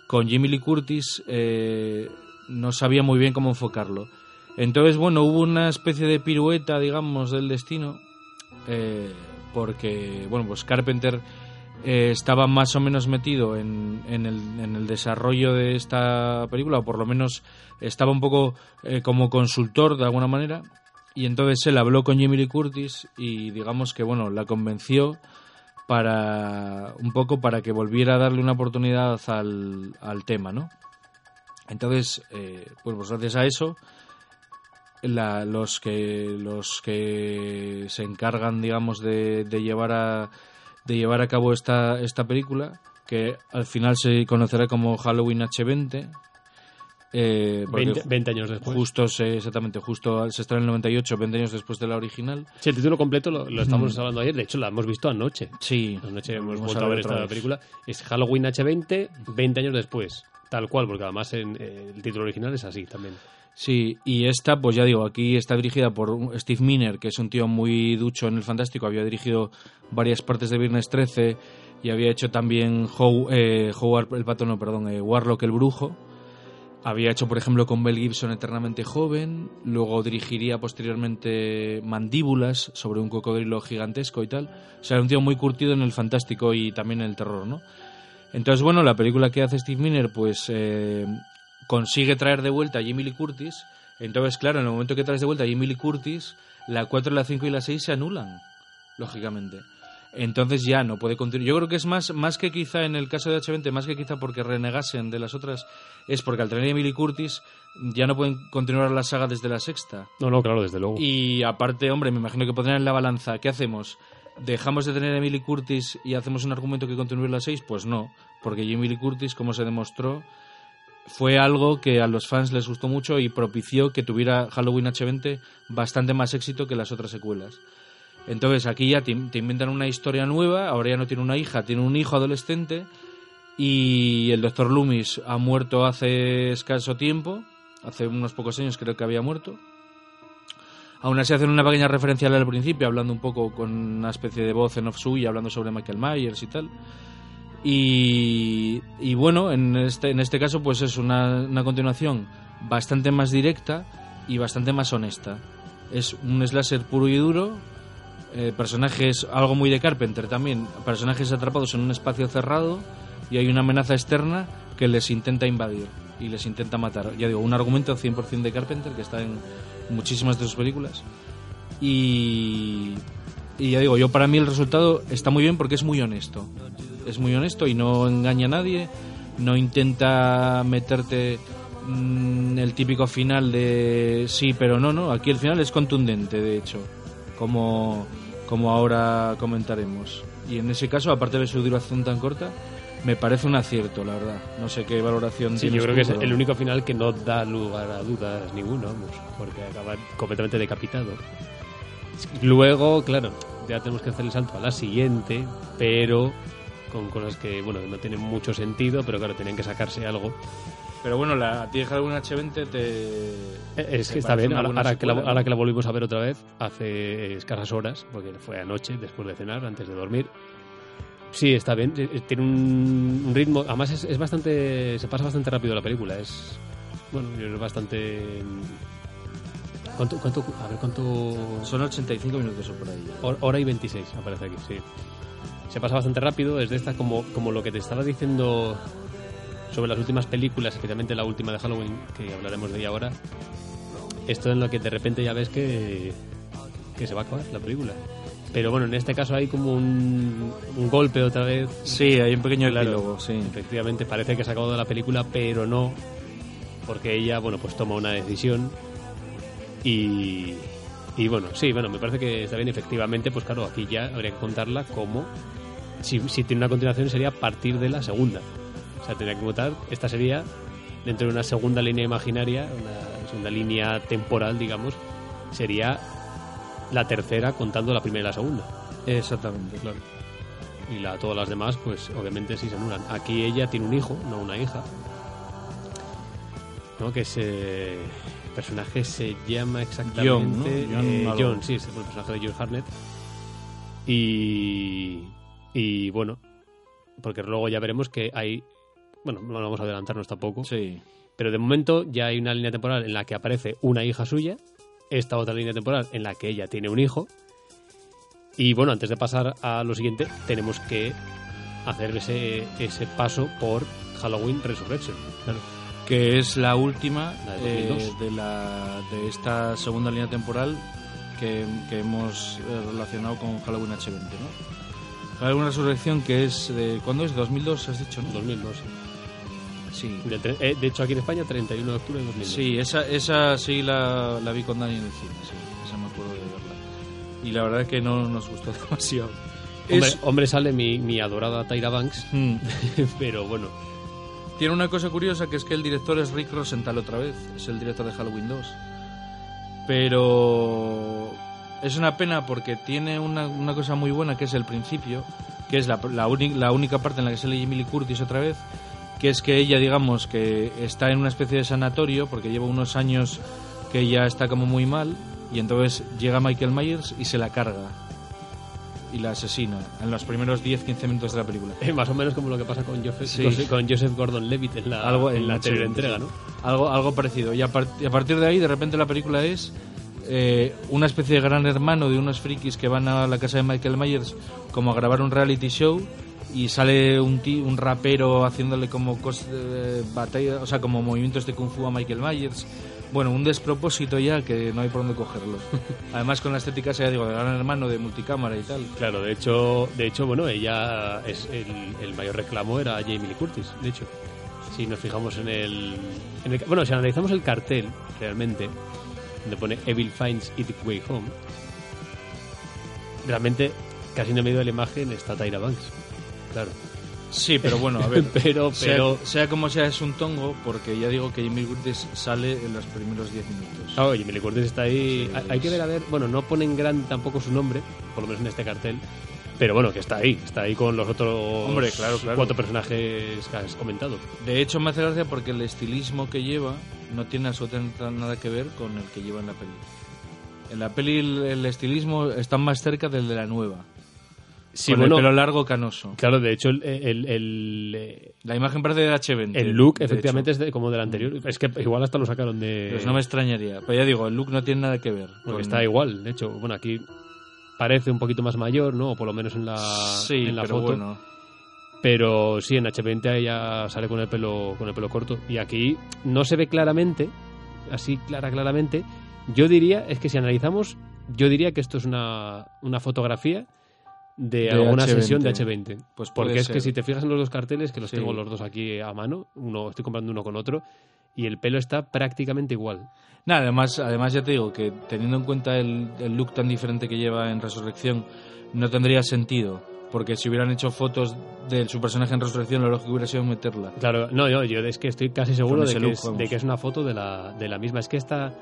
[SPEAKER 2] con Jimmy Lee Curtis eh, no sabía muy bien cómo enfocarlo entonces bueno hubo una especie de pirueta digamos del destino eh, porque bueno pues Carpenter eh, estaba más o menos metido en, en, el, en el desarrollo de esta película, o por lo menos estaba un poco eh, como consultor de alguna manera, y entonces él habló con Jimmy Lee Curtis y digamos que bueno, la convenció para un poco para que volviera a darle una oportunidad al, al tema, ¿no? Entonces, pues, pues gracias a eso, la- los que los que se encargan, digamos, de, de llevar a de llevar a cabo esta esta película, que al final se conocerá como Halloween H20. eh, porque
[SPEAKER 1] 20, 20 años después.
[SPEAKER 2] justo se, exactamente justo se está en el 98 20 años después de la original
[SPEAKER 1] Sí, el título completo lo, lo estamos hablando ayer. De hecho, lo hemos visto anoche.
[SPEAKER 2] sí
[SPEAKER 1] Anoche hemos vuelto a ver esta
[SPEAKER 2] vez.
[SPEAKER 1] película. Es Halloween H20, 20 años después. Tal cual, porque además en, eh, el título original es así también.
[SPEAKER 2] Sí, y esta, pues ya digo, aquí está dirigida por Steve Miner, que es un tío muy ducho en el fantástico. Había dirigido varias partes de Viernes 13 y había hecho también How, eh, Howard el pato, no, perdón, eh, Warlock el brujo. Había hecho, por ejemplo, con Bell Gibson eternamente joven. Luego dirigiría posteriormente Mandíbulas sobre un cocodrilo gigantesco y tal. O sea, era un tío muy curtido en el fantástico y también en el terror, ¿no? Entonces, bueno, la película que hace Steve Miner, pues eh, consigue traer de vuelta a Jimmy Lee Curtis. Entonces, claro, en el momento que traes de vuelta a Jimmy Lee Curtis, la 4, la 5 y la 6 se anulan, lógicamente. Entonces ya no puede continuar. Yo creo que es más, más que quizá en el caso de H20, más que quizá porque renegasen de las otras, es porque al tener a Emily Curtis ya no pueden continuar la saga desde la sexta.
[SPEAKER 1] No, no, claro, desde luego.
[SPEAKER 2] Y aparte, hombre, me imagino que pondrán en la balanza, ¿qué hacemos? ¿Dejamos de tener a Emily Curtis y hacemos un argumento que continúe la 6? Pues no, porque Emily Curtis, como se demostró, fue algo que a los fans les gustó mucho y propició que tuviera Halloween H20 bastante más éxito que las otras secuelas. Entonces aquí ya te, te inventan una historia nueva, ahora ya no tiene una hija, tiene un hijo adolescente y el doctor Loomis ha muerto hace escaso tiempo, hace unos pocos años creo que había muerto. Aún así hacen una pequeña referencia al principio, hablando un poco con una especie de voz en off suya, hablando sobre Michael Myers y tal. Y, bueno, en este, en este caso pues es una, una continuación bastante más directa, y bastante más honesta. Es un slasher puro y duro, eh, personajes, algo muy de Carpenter también, personajes atrapados en un espacio cerrado y hay una amenaza externa que les intenta invadir y les intenta matar. Ya digo, un argumento 100% de Carpenter que está en muchísimas de sus películas. Y, y ya digo, yo para mí el resultado está muy bien porque es muy honesto. Es muy honesto y no engaña a nadie, no intenta meterte mm, el típico final de sí, pero no, no. Aquí el final es contundente, de hecho, como, como ahora comentaremos. Y en ese caso, aparte de su duración tan corta, me parece un acierto, la verdad. No sé qué valoración
[SPEAKER 1] Sí, yo creo
[SPEAKER 2] tú,
[SPEAKER 1] que es
[SPEAKER 2] pero-
[SPEAKER 1] el único final que no da lugar a dudas ninguno, vamos, porque acaba completamente decapitado. Luego, claro, ya tenemos que hacer el salto a la siguiente, pero con cosas que, bueno, no tienen mucho sentido, pero claro, tenían que sacarse algo.
[SPEAKER 2] Pero bueno, la de Halloween H20 te...
[SPEAKER 1] Eh, Es
[SPEAKER 2] ¿Te
[SPEAKER 1] que está bien, ahora, que la, ahora que la volvimos a ver otra vez, hace escasas horas, porque fue anoche, después de cenar, antes de dormir. Sí, está bien, eh, tiene un, ritmo, además es, es bastante, se pasa bastante rápido la película, es, bueno, es bastante... ¿Cuánto, cuánto, a ver, cuánto...
[SPEAKER 2] Son 85 minutos o por ahí.
[SPEAKER 1] Hor- Hora y 26, aparece aquí, sí. Se pasa bastante rápido, es de esta como, como lo que te estaba diciendo sobre las últimas películas, especialmente la última de Halloween, que hablaremos de ella ahora. Esto en lo que de repente ya ves que, que se va a acabar la película. Pero bueno, en este caso hay como un, un golpe otra vez.
[SPEAKER 2] Sí, hay un pequeño
[SPEAKER 1] Claro.
[SPEAKER 2] epílogo, sí.
[SPEAKER 1] Efectivamente, parece que se ha acabado la película, pero no, porque ella, bueno, pues toma una decisión y, y bueno, sí, bueno, me parece que está bien, efectivamente, pues claro, aquí ya habría que contarla como, si, si tiene una continuación sería a partir de la segunda. O sea, tendría que contar, esta sería dentro de una segunda línea imaginaria, una segunda línea temporal, digamos, sería la tercera contando la primera y la segunda.
[SPEAKER 2] Exactamente.
[SPEAKER 1] Claro. Y la, todas las demás, pues obviamente sí se anulan. Aquí ella tiene un hijo, no una hija. ¿No? Que ese personaje se llama exactamente.
[SPEAKER 2] John, ¿no? John
[SPEAKER 1] eh. John, sí, es el personaje de John Hartnett. Y. Y bueno, porque luego ya veremos que hay. Bueno, no vamos a adelantarnos tampoco.
[SPEAKER 2] Sí.
[SPEAKER 1] Pero de momento ya hay una línea temporal en la que aparece una hija suya, esta otra línea temporal en la que ella tiene un hijo. Y bueno, antes de pasar a lo siguiente, tenemos que hacer ese, ese paso por Halloween Resurrection. Claro.
[SPEAKER 2] Que es la última
[SPEAKER 1] La de
[SPEAKER 2] eh,
[SPEAKER 1] 2002.
[SPEAKER 2] de, la, de esta segunda línea temporal que, que hemos eh, relacionado con Halloween H20, ¿no? Halloween Resurrección que es de... ¿Cuándo es? 2002, has dicho, ¿no?
[SPEAKER 1] 2002. sí.
[SPEAKER 2] Sí.
[SPEAKER 1] De, tre- eh, de hecho, aquí en España, 31 de octubre de 2002.
[SPEAKER 2] Sí, esa, esa sí la, la vi con Dani en el cine, sí. Esa me acuerdo de verla. Y la verdad es que no nos gustó demasiado.
[SPEAKER 1] Hombre,
[SPEAKER 2] Es-
[SPEAKER 1] hombre, sale mi, mi adorada Tyra Banks,
[SPEAKER 2] Hmm.
[SPEAKER 1] pero bueno,
[SPEAKER 2] Tiene una cosa curiosa que es que el director es Rick Rosenthal otra vez, es el director de Halloween 2. Pero es una pena porque tiene una, una cosa muy buena que es el principio, que es la, la, única parte en la que sale Jamie Lee Curtis otra vez, que es que ella, digamos, que está en una especie de sanatorio porque lleva unos años que ella está como muy mal y entonces llega Michael Myers y se la carga y la asesina en los primeros 10-15 minutos de la película.
[SPEAKER 1] más o menos como lo que pasa con Joseph,
[SPEAKER 2] Sí.
[SPEAKER 1] con Joseph Gordon-Levitt en la,
[SPEAKER 2] Algo
[SPEAKER 1] en la entrega. ¿no?
[SPEAKER 2] Algo, algo parecido. Y a, par- y a partir de ahí, de repente, la película es eh, una especie de gran hermano de unos frikis que van a la casa de Michael Myers como a grabar un reality show y sale un, ti- un rapero haciéndole como cos- eh, batalla, o sea, como movimientos de kung fu a Michael Myers. Bueno, un despropósito ya que no hay por dónde cogerlo. Además con la estética, ya digo, de gran hermano, de multicámara y tal.
[SPEAKER 1] Claro, de hecho, de hecho, bueno, ella es el, el mayor reclamo era Jamie Lee Curtis, de hecho. Si nos fijamos en el, en el- bueno, si analizamos el cartel realmente, donde pone Evil Finds It Way Home, realmente casi en el medio de la imagen está Tyra Banks. Claro.
[SPEAKER 2] Sí, pero bueno, a ver.
[SPEAKER 1] pero,
[SPEAKER 2] Sea,
[SPEAKER 1] pero,
[SPEAKER 2] sea como sea, es un tongo, porque ya digo que Lee Curtis sale en los primeros 10 minutos.
[SPEAKER 1] Ah, Lee Curtis está ahí. Hay, hay que ver, a ver, bueno, no ponen gran tampoco su nombre, por lo menos en este cartel, pero bueno, que está ahí, está ahí con los otros
[SPEAKER 2] Hombre, claro, claro.
[SPEAKER 1] cuatro personajes que has comentado.
[SPEAKER 2] De hecho, me hace gracia porque el estilismo que lleva no tiene absolutamente nada que ver con el que lleva en la peli. En la peli el, el estilismo está más cerca del de la nueva.
[SPEAKER 1] Sí,
[SPEAKER 2] con
[SPEAKER 1] bueno,
[SPEAKER 2] el pelo largo canoso.
[SPEAKER 1] Claro, de hecho, el, el, el, eh,
[SPEAKER 2] La imagen parece de H20.
[SPEAKER 1] el look
[SPEAKER 2] de
[SPEAKER 1] efectivamente
[SPEAKER 2] hecho.
[SPEAKER 1] es de- como del anterior. Es que igual hasta lo sacaron de...
[SPEAKER 2] Pues no me extrañaría. Pero ya digo, el look no tiene nada que ver.
[SPEAKER 1] Porque
[SPEAKER 2] con-
[SPEAKER 1] está igual, de hecho. Bueno, aquí parece un poquito más mayor, ¿no? O por lo menos en la,
[SPEAKER 2] Sí,
[SPEAKER 1] en la
[SPEAKER 2] pero
[SPEAKER 1] foto.
[SPEAKER 2] bueno.
[SPEAKER 1] Pero sí, en H20 ella sale con el pelo con el pelo corto. Y aquí no se ve claramente, así clara, claramente. Yo diría, es que si analizamos, yo diría que esto es una, una fotografía de,
[SPEAKER 2] De
[SPEAKER 1] alguna
[SPEAKER 2] H20.
[SPEAKER 1] sesión de H20.
[SPEAKER 2] Pues
[SPEAKER 1] Porque es que si te fijas en los dos carteles, que los
[SPEAKER 2] Sí.
[SPEAKER 1] tengo los dos aquí a mano, uno estoy comprando uno con otro, y el pelo está prácticamente igual.
[SPEAKER 2] Nada, además, además ya te digo que teniendo en cuenta el, el look tan diferente que lleva en Resurrección, no tendría sentido. Porque si hubieran hecho fotos de su personaje en Resurrección, lo lógico hubiera sido meterla.
[SPEAKER 1] Claro, no, yo, yo es que estoy casi seguro de que,
[SPEAKER 2] look,
[SPEAKER 1] es,
[SPEAKER 2] vamos.
[SPEAKER 1] de que es una foto de la, de la misma. Es que esta,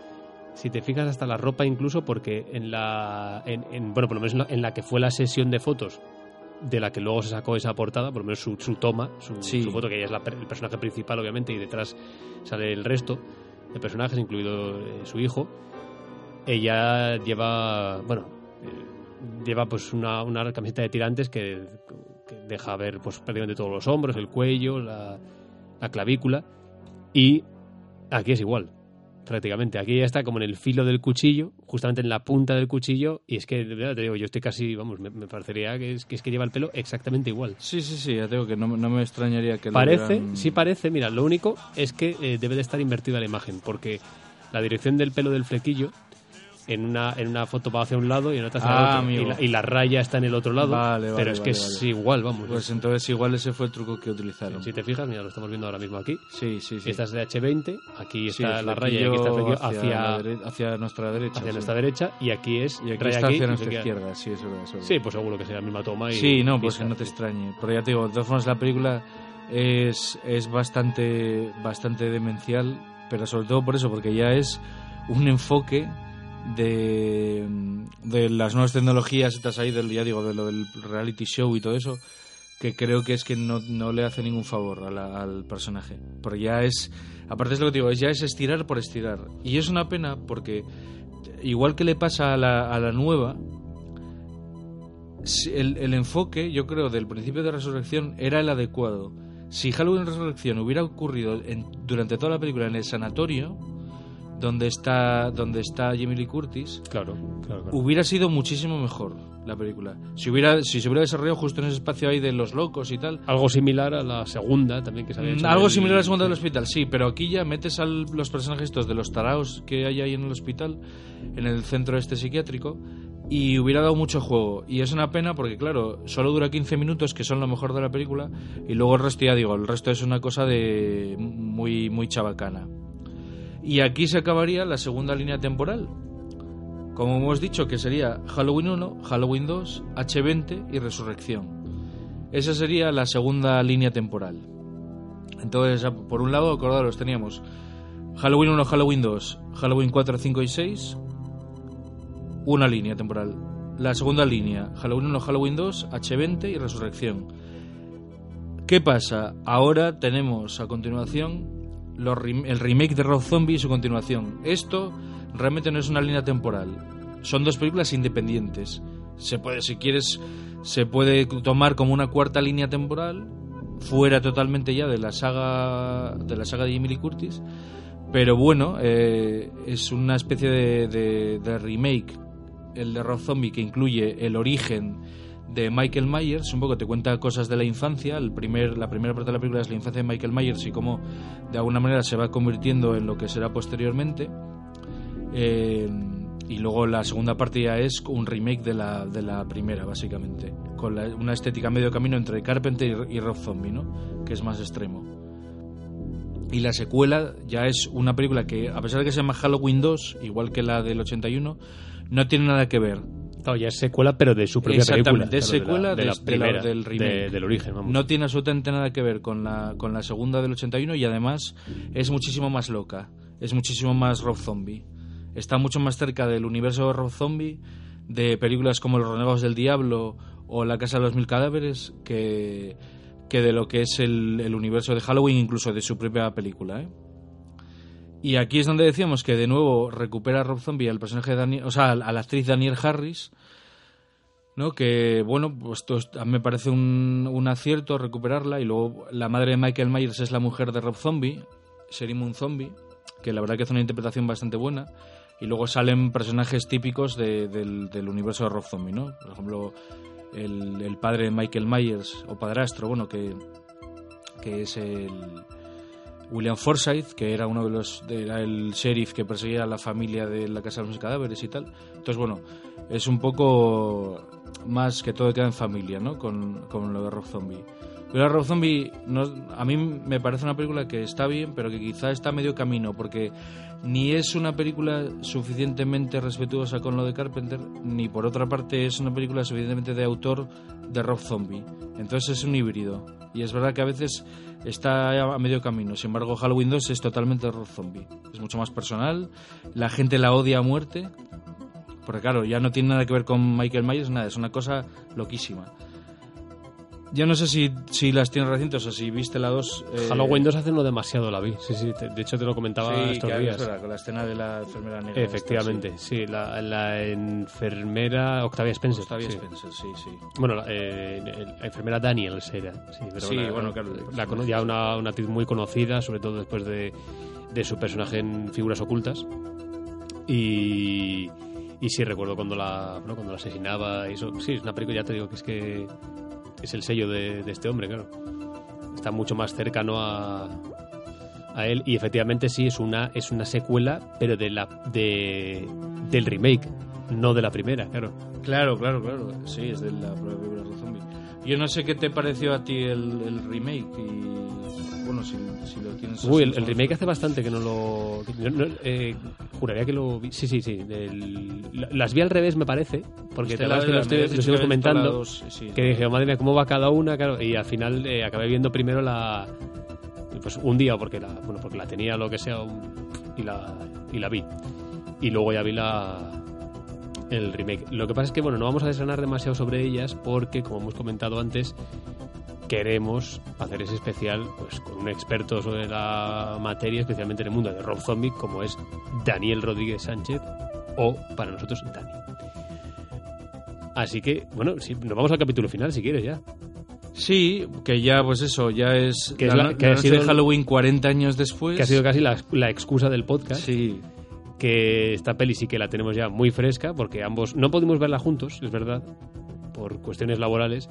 [SPEAKER 1] si te fijas hasta la ropa incluso, porque en la, en, en- bueno, por lo menos en la, en la que fue la sesión de fotos, de la que luego se sacó esa portada, por lo menos su, su toma, su,
[SPEAKER 2] Sí.
[SPEAKER 1] su foto, que ella es la el personaje principal, obviamente, y detrás sale el resto de personajes, incluido eh, su hijo. Ella lleva, bueno, eh, lleva pues una, una camiseta de tirantes que, que deja ver pues prácticamente todos los hombros, el cuello, la, la clavícula. Y aquí es igual prácticamente. Aquí ya está como en el filo del cuchillo justamente en la punta del cuchillo y es que de verdad te digo yo estoy casi vamos me, me parecería que es, que es que lleva el pelo exactamente igual.
[SPEAKER 2] Sí, sí, sí, ya te digo que no, no me extrañaría que lo
[SPEAKER 1] parece sí parece mira lo único es que eh, debe de estar invertida la imagen porque la dirección del pelo del flequillo en una, en una foto va hacia un lado y en otra hacia
[SPEAKER 2] Ah,
[SPEAKER 1] el otro. Y la, y la raya está en el otro lado.
[SPEAKER 2] Vale, vale,
[SPEAKER 1] pero es que es igual, vamos.
[SPEAKER 2] Pues entonces igual ese fue el truco que utilizaron.
[SPEAKER 1] si te fijas, mira, lo estamos viendo ahora mismo aquí.
[SPEAKER 2] Sí, sí, sí.
[SPEAKER 1] Esta es de H20, aquí está la raya y aquí está hacia,
[SPEAKER 2] dere- hacia nuestra derecha.
[SPEAKER 1] hacia
[SPEAKER 2] sí.
[SPEAKER 1] nuestra derecha y aquí es
[SPEAKER 2] Y aquí
[SPEAKER 1] raya
[SPEAKER 2] está
[SPEAKER 1] aquí
[SPEAKER 2] hacia nuestra izquierda, sí, es verdad. es verdad.
[SPEAKER 1] Sí, pues seguro que sea la misma toma. Y
[SPEAKER 2] Sí, no, pues que no te extrañe. Pero ya te digo, de todas formas la película es, es bastante, bastante demencial, pero sobre todo por eso, porque ya es un enfoque de, de las nuevas tecnologías estas ahí, del, ya digo, de lo del reality show y todo eso, que creo que es que no, no le hace ningún favor a la- al personaje. Porque ya es, aparte es lo que digo, ya es estirar por estirar. Y es una pena porque, igual que le pasa a la, a la nueva, el, el enfoque, yo creo, del principio de Resurrección era el adecuado. Si Halloween Resurrección hubiera ocurrido en- durante toda la película en el sanatorio, donde está, donde está Jamie Lee Curtis,
[SPEAKER 1] Claro, claro, claro.
[SPEAKER 2] hubiera sido muchísimo mejor la película. Si hubiera, si se hubiera desarrollado justo en ese espacio ahí de los locos y tal.
[SPEAKER 1] Algo similar a la segunda también que se había
[SPEAKER 2] Mm,
[SPEAKER 1] hecho.
[SPEAKER 2] Algo similar a la segunda del hospital, sí, pero aquí ya metes a los personajes estos de los taraos que hay ahí en el hospital, en el centro este psiquiátrico, y hubiera dado mucho juego. Y es una pena porque, claro, solo dura 15 minutos, que son lo mejor de la película, y luego el resto, ya digo, el resto es una cosa de muy, muy chabacana. Y aquí se acabaría la segunda línea temporal. Como hemos dicho, que sería Halloween 1, Halloween 2, H20 y Resurrección. Esa sería la segunda línea temporal. Entonces, a- por un lado, acordaros, teníamos Halloween 1, Halloween 2, Halloween 4, 5 y 6, una línea temporal. La segunda línea, Halloween 1, Halloween 2, H20 y Resurrección. ¿Qué pasa? Ahora tenemos a continuación el remake de Rob Zombie y su continuación. Esto realmente no es una línea temporal. Son dos películas independientes. Se puede, si quieres, se puede tomar como una cuarta línea temporal, fuera totalmente ya de la saga de la saga de Emily Curtis. Pero bueno, eh, es una especie de, de- de remake, el de Rob Zombie, que incluye el origen de Michael Myers, un poco te cuenta cosas de la infancia, el primer, la primera parte de la película es la infancia de Michael Myers y cómo de alguna manera se va convirtiendo en lo que será posteriormente. Eh, y luego la segunda parte ya es un remake de la, de la primera, básicamente, con una estética medio camino entre Carpenter y, y Rob Zombie, ¿no? que es más extremo. Y la secuela ya es una película que, a pesar de que se llama Halloween 2, igual que la del 81, no tiene nada que ver.
[SPEAKER 1] Claro, ya es secuela, pero de su propia película.
[SPEAKER 2] Exactamente, es secuela
[SPEAKER 1] de la, de primera,
[SPEAKER 2] del remake.
[SPEAKER 1] de- del origen, vamos.
[SPEAKER 2] No tiene absolutamente nada que ver con la, con la segunda del 81 y además es muchísimo más loca, es muchísimo más Rob Zombie. Está mucho más cerca del universo de Rob Zombie, de películas como Los Renegados del Diablo o La Casa de los Mil Cadáveres, que, que de lo que es el, el universo de Halloween, incluso de su propia película. ¿eh? Y aquí es donde decíamos que de nuevo recupera Rob Zombie al personaje de Daniel, o sea, a la actriz Daniel Harris, ¿no? Que, bueno, pues esto a me parece un, un, acierto recuperarla. Y luego la madre de Michael Myers es la mujer de Rob Zombie, Sherry Zombie, que la verdad que hace una interpretación bastante buena. Y luego salen personajes típicos de, del, del, universo de Rob Zombie, ¿no? Por ejemplo, el, el, padre de Michael Myers, o padrastro, bueno, que, que es el William Forsythe, que era uno de los era el sheriff que perseguía a la familia de la casa de los cadáveres y tal. Entonces, bueno, es un poco más que todo queda en familia, ¿no? Con, con lo de Rob Zombie. Pero Rob Zombie no, a mí me parece una película que está bien, pero que quizá está medio camino, porque ni es una película suficientemente respetuosa con lo de Carpenter, ni por otra parte es una película suficientemente de autor de Rob Zombie. Entonces es un híbrido. Y es verdad que a veces está a medio camino. Sin embargo, Halloween 2 es totalmente Rob Zombie. Es mucho más personal, la gente la odia a muerte, porque claro, ya no tiene nada que ver con Michael Myers, nada, es una cosa loquísima. Yo no sé si, si las tienes recientes o si viste la 2.
[SPEAKER 1] Eh... Halloween 2 hace no demasiado la vi. Sí, sí, te, de hecho te lo comentaba
[SPEAKER 2] sí,
[SPEAKER 1] estos
[SPEAKER 2] que
[SPEAKER 1] días.
[SPEAKER 2] Es verdad, con la escena de la enfermera negra.
[SPEAKER 1] Efectivamente,
[SPEAKER 2] esta,
[SPEAKER 1] sí. la, la, enfermera Octavia Spencer.
[SPEAKER 2] Octavia
[SPEAKER 1] sí.
[SPEAKER 2] Spencer, sí, sí.
[SPEAKER 1] Bueno, la, eh, la enfermera Daniels era. Sí, pero
[SPEAKER 2] sí
[SPEAKER 1] la,
[SPEAKER 2] bueno, claro.
[SPEAKER 1] La, la, ya una, una actriz muy conocida, sobre todo después de, de su personaje en Figuras Ocultas. Y. Y sí, recuerdo cuando la, bueno, cuando la asesinaba. Y eso, sí, es una película, ya te digo, que es que es el sello de, de, este hombre, claro. Está mucho más cercano a, a él y efectivamente sí es una es una secuela, pero de la de del remake, no de la primera, claro.
[SPEAKER 2] Claro, claro, claro. Sí, es de la propia película de zombie. Yo no sé qué te pareció a ti el, el remake y bueno, si, si lo tienes.
[SPEAKER 1] Uy, el, el, remake hace bastante que no lo. No, no, eh, juraría que lo vi. Sí, sí, sí. El, las vi al revés, me parece. Porque te las que lo, estoy, comentando. Dos, sí, que dije, madre mía, ¿cómo va cada una? Claro, y al final eh, acabé viendo primero la. Pues un día, porque la, bueno, porque la tenía lo que sea, y la, y la vi. Y luego ya vi la, el remake. Lo que pasa es que, bueno, no vamos a desgranar demasiado sobre ellas porque, como hemos comentado antes, queremos hacer ese especial pues con un experto sobre la materia, especialmente en el mundo de Rob Zombie, como es Daniel Rodríguez Sánchez, o para nosotros, Dani. Así que, bueno, sí, nos vamos al capítulo final si quieres ya.
[SPEAKER 2] Sí, que ya, pues eso, ya es
[SPEAKER 1] que, es la, que
[SPEAKER 2] la
[SPEAKER 1] ha sido
[SPEAKER 2] de Halloween 40 años después.
[SPEAKER 1] Que ha sido casi la, la excusa del podcast.
[SPEAKER 2] Sí.
[SPEAKER 1] Que esta peli sí que la tenemos ya muy fresca, porque ambos no pudimos verla juntos, es verdad, por cuestiones laborales.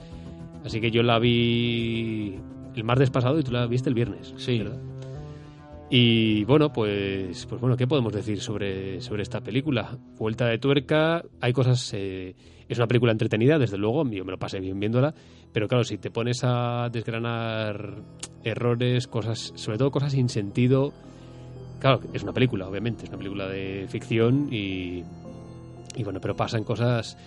[SPEAKER 1] Así que yo la vi el martes pasado y tú la viste el viernes.
[SPEAKER 2] Sí.
[SPEAKER 1] ¿verdad? Y bueno, pues, pues bueno, ¿qué podemos decir sobre, sobre esta película? Vuelta de tuerca, hay cosas... Eh, es una película entretenida, desde luego, yo me lo pasé bien viéndola, pero claro, si te pones a desgranar errores, cosas, sobre todo cosas sin sentido, claro, es una película, obviamente, es una película de ficción y, y bueno, pero pasan cosas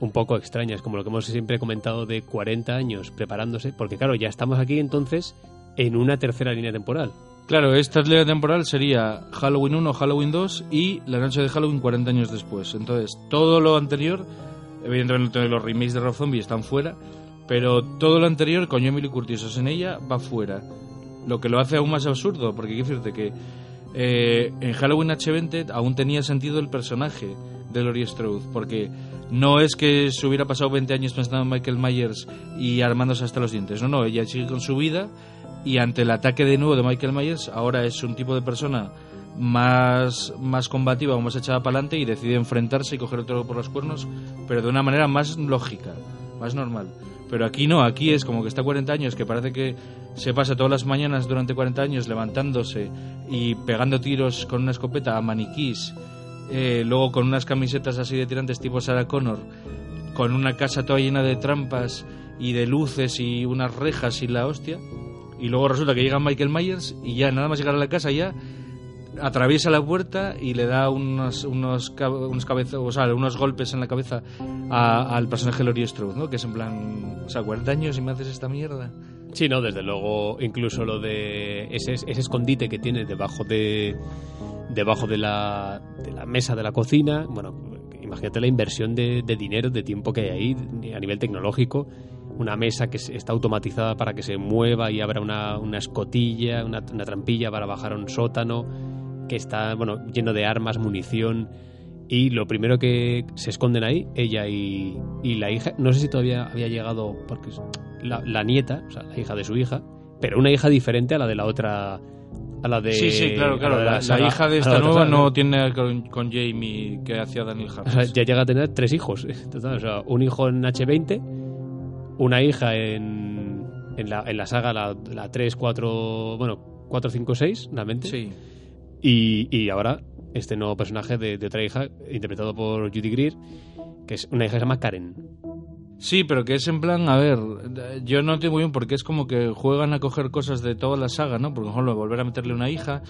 [SPEAKER 1] un poco extrañas, como lo que hemos siempre comentado de 40 años preparándose, porque claro, ya estamos aquí entonces en una tercera línea temporal.
[SPEAKER 2] Claro, esta línea temporal sería Halloween 1, Halloween 2 y la noche de Halloween 40 años después. Entonces, todo lo anterior, evidentemente los remakes de Rob Zombie están fuera, pero todo lo anterior con Emily Curtis en ella va fuera. Lo que lo hace aún más absurdo, porque quiero decirte que eh, en Halloween H20 aún tenía sentido el personaje de Laurie Strode, porque no es que se hubiera pasado 20 años pensando en Michael Myers y armándose hasta los dientes. No, no, ella sigue con su vida y ante el ataque de nuevo de Michael Myers, ahora es un tipo de persona más, más combativa o más echada para adelante y decide enfrentarse y coger otro por los cuernos, pero de una manera más lógica, más normal. Pero aquí no, aquí es como que está 40 años, que parece que se pasa todas las mañanas durante 40 años levantándose y pegando tiros con una escopeta a maniquís, eh, luego con unas camisetas así de tirantes tipo Sarah Connor, con una casa toda llena de trampas y de luces y unas rejas y la hostia. Y luego resulta que llega Michael Myers y ya nada más llegar a la casa ya atraviesa la puerta y le da unos unos unos o sea, unos golpes en la cabeza al personaje Laurie Strode, ¿no? Que es en plan, o sea, 40 años y me haces esta mierda.
[SPEAKER 1] Sí, no, desde luego, incluso lo de ese, ese escondite que tiene debajo de debajo de la, de la mesa de la cocina, bueno, imagínate la inversión de, de dinero, de tiempo que hay ahí a nivel tecnológico. Una mesa que está automatizada para que se mueva y abra una, una escotilla, una, una, trampilla para bajar a un sótano, que está bueno, lleno de armas, munición. Y lo primero que se esconden ahí, ella y, y la hija, no sé si todavía había llegado, porque la, la nieta, o sea, la hija de su hija, pero una hija diferente a la de la otra. A la de.
[SPEAKER 2] Sí, sí, claro, claro. La, la
[SPEAKER 1] saga-
[SPEAKER 2] hija de esta nueva
[SPEAKER 1] saga,
[SPEAKER 2] no tiene con, con Jamie que hacía Daniel
[SPEAKER 1] O sea,
[SPEAKER 2] Harris.
[SPEAKER 1] ya llega a tener tres hijos. Total, o sea, un hijo en H20, una hija en, en, la, en la saga, la, la 3, 4, bueno, 4, 5, 6, realmente.
[SPEAKER 2] Sí.
[SPEAKER 1] Y, y ahora este nuevo personaje de, de otra hija, interpretado por Judy Greer, que es una hija que se llama Karen.
[SPEAKER 2] Sí, pero que es en plan, a ver, yo no muy bien porque es como que juegan a coger cosas de toda la saga, ¿no? Por ejemplo, volver a meterle una hija.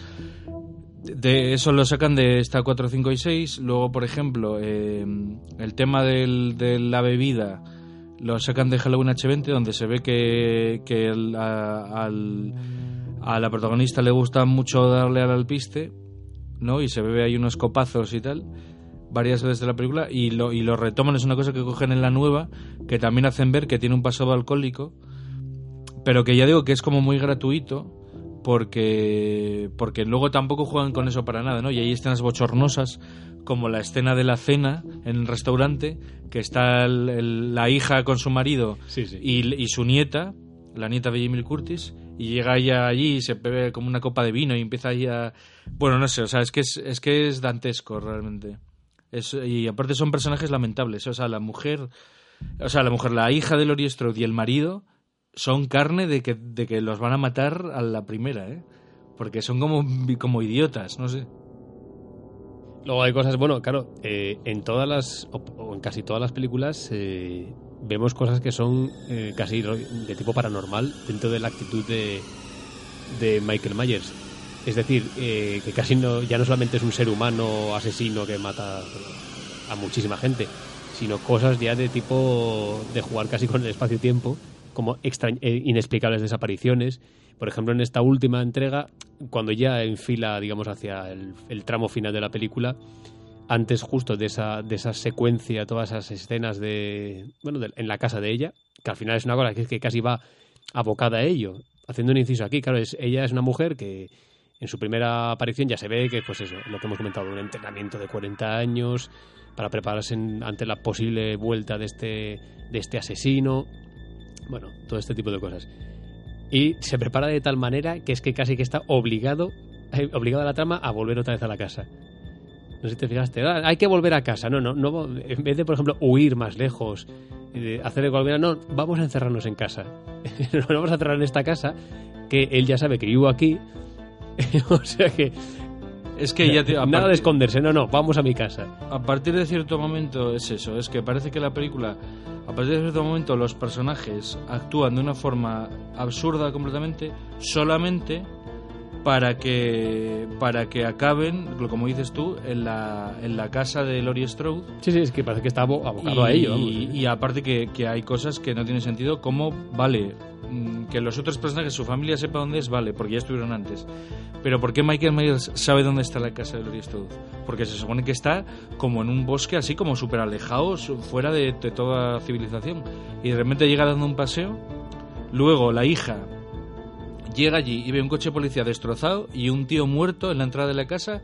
[SPEAKER 2] De eso lo sacan de esta 4, 5 y 6. Luego, por ejemplo, eh, el tema de la bebida lo sacan de Halloween H20, donde se ve que, que el- a, al- a la protagonista le gusta mucho darle al alpiste, ¿no? Y se bebe ahí unos copazos y tal varias veces de la película y lo, y lo retoman, es una cosa que cogen en la nueva, que también hacen ver que tiene un pasado alcohólico, pero que ya digo que es como muy gratuito, porque, porque luego tampoco juegan con eso para nada, ¿no? Y hay escenas bochornosas, como la escena de la cena en el restaurante, que está el- el- la hija con su marido
[SPEAKER 1] Sí, sí.
[SPEAKER 2] y, y su nieta, la nieta de Lee Curtis, y llega ella allí y se bebe como una copa de vino y empieza ahí a... Bueno, no sé, o sea, es que es, es, que es dantesco realmente. Y aparte son personajes lamentables, o sea, la mujer, o sea, la mujer, la hija de Laurie Strode y el marido son carne de que, de que los van a matar a la primera, ¿eh? Porque son como, como idiotas, no sé.
[SPEAKER 1] Luego hay cosas, bueno, claro, eh, en todas las, o, en casi todas las películas eh, vemos cosas que son eh, casi de tipo paranormal dentro de la actitud de, de Michael Myers. Es decir, eh, que casi no, ya no solamente es un ser humano asesino que mata a muchísima gente, sino cosas ya de tipo de jugar casi con el espacio-tiempo, como extra- eh, inexplicables desapariciones. Por ejemplo, en esta última entrega, cuando ya enfila, digamos, hacia el, tramo final de la película, antes justo de esa, de esa secuencia, todas esas escenas de, bueno, en la casa de ella, que al final es una cosa que, que casi va abocada a ello. Haciendo un inciso aquí, claro, es, ella es una mujer que en su primera aparición ya se ve que, pues eso, lo que hemos comentado, un entrenamiento de 40 años para prepararse ante la posible vuelta de este, de este asesino. Bueno, todo este tipo de cosas. Y se prepara de tal manera que es que casi que está obligado, eh, obligado a la trama a volver otra vez a la casa. No sé si te fijaste, "Ah, hay que volver a casa. No, no, no. En vez de, por ejemplo, huir más lejos, eh, hacer cualquiera, no, vamos a encerrarnos en casa. Nos vamos a encerrar en esta casa, que él ya sabe que vivo aquí. o sea que.
[SPEAKER 2] Es que ya te,
[SPEAKER 1] nada de esconderse, no, no, vamos a mi casa.
[SPEAKER 2] a partir de cierto momento es eso, es que parece que la película, a partir de cierto momento los personajes actúan de una forma absurda completamente, solamente para que para que acaben, como dices tú, en la, en la casa de Laurie Strode.
[SPEAKER 1] Sí, sí, es que parece que está abo- abocado
[SPEAKER 2] y,
[SPEAKER 1] a ello.
[SPEAKER 2] y aparte que, que hay cosas que no tienen sentido, como, vale, que los otros personajes, su familia sepa dónde es, vale, porque ya estuvieron antes. Pero ¿por qué Michael Myers sabe dónde está la casa de Laurie Strode? Porque se supone que está como en un bosque así como súper alejado, fuera de, de toda civilización. Y de repente llega dando un paseo. Luego la hija llega allí y ve un coche de policía destrozado y un tío muerto en la entrada de la casa.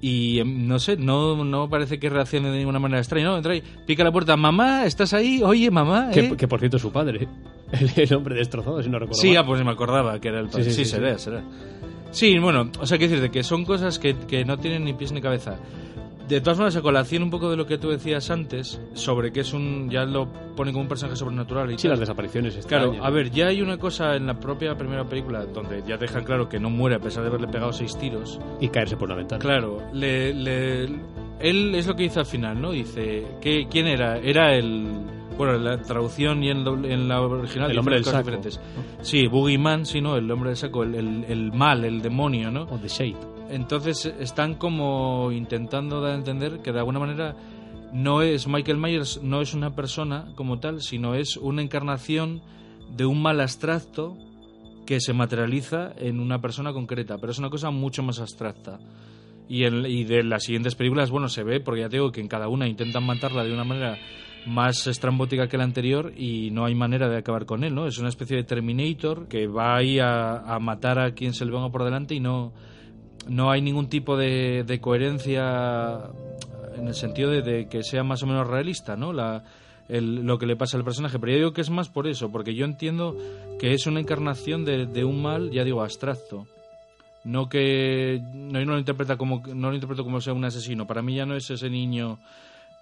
[SPEAKER 2] Y em, no sé, no, no parece que reaccione de ninguna manera extraña. No, entra ahí, pica la puerta, mamá, ¿estás ahí? Oye, mamá.
[SPEAKER 1] Que,
[SPEAKER 2] ¿eh?".
[SPEAKER 1] que, por cierto es su padre. El, el hombre destrozado, si no recuerdo.
[SPEAKER 2] Sí,
[SPEAKER 1] mal.
[SPEAKER 2] ah, pues me acordaba que era el padre.
[SPEAKER 1] Sí,
[SPEAKER 2] Sí,
[SPEAKER 1] sí, sí,
[SPEAKER 2] será, será. Sí, bueno, o sea, que decirte que son cosas que, que no tienen ni pies ni cabeza. De todas formas, a colación un poco de lo que tú decías antes, sobre que es un. ya lo ponen como un personaje sobrenatural y
[SPEAKER 1] Sí,
[SPEAKER 2] tal.
[SPEAKER 1] las desapariciones
[SPEAKER 2] Claro,
[SPEAKER 1] extrañas.
[SPEAKER 2] a ver, ya hay una cosa en la propia primera película donde ya dejan claro que no muere a pesar de haberle pegado seis tiros.
[SPEAKER 1] Y caerse por una ventana.
[SPEAKER 2] Claro, le, le- él es lo que dice al final, ¿no? Dice, ¿qué, ¿quién era? Era el... Bueno, en la traducción y en, doble- en la original
[SPEAKER 1] El hombre del
[SPEAKER 2] cosas
[SPEAKER 1] saco.
[SPEAKER 2] diferentes. Sí, Boogeyman, sí, ¿no? El hombre del saco, el, el- el mal, el demonio, ¿no?
[SPEAKER 1] O The Shape.
[SPEAKER 2] Entonces están como intentando dar a entender que de alguna manera no es Michael Myers, no es una persona como tal, sino es una encarnación de un mal abstracto que se materializa en una persona concreta, pero es una cosa mucho más abstracta. Y, en- y de las siguientes películas, bueno, se ve, porque ya te digo que en cada una intentan matarla de una manera más estrambótica que la anterior y no hay manera de acabar con él, ¿no? Es una especie de Terminator que va ahí a, a matar a quien se le venga por delante y no, no hay ningún tipo de, de coherencia en el sentido de, que sea más o menos realista, ¿no? La, lo que le pasa al personaje. Pero yo digo que es más por eso, porque yo entiendo que es una encarnación de, de un mal, ya digo, abstracto. No que no, yo no lo interpreta como no lo interpreto como sea un asesino. Para mí ya no es ese niño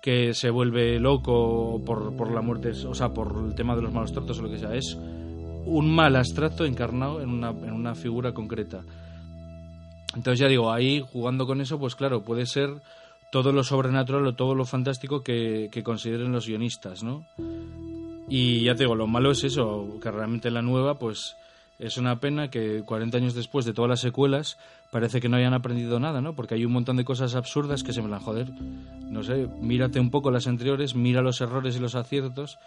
[SPEAKER 2] que se vuelve loco por, por la muerte, o sea, por el tema de los malos tratos o lo que sea. Es un mal abstracto encarnado en una, en una figura concreta. Entonces ya digo, ahí jugando con eso, pues claro, puede ser todo lo sobrenatural o todo lo fantástico que, que consideren los guionistas, ¿no? Y ya te digo, lo malo es eso, que realmente la nueva, pues es una pena que 40 años después de todas las secuelas parece que no hayan aprendido nada, ¿no? Porque hay un montón de cosas absurdas que se me la joder. No sé, mírate un poco las anteriores, mira los errores y los aciertos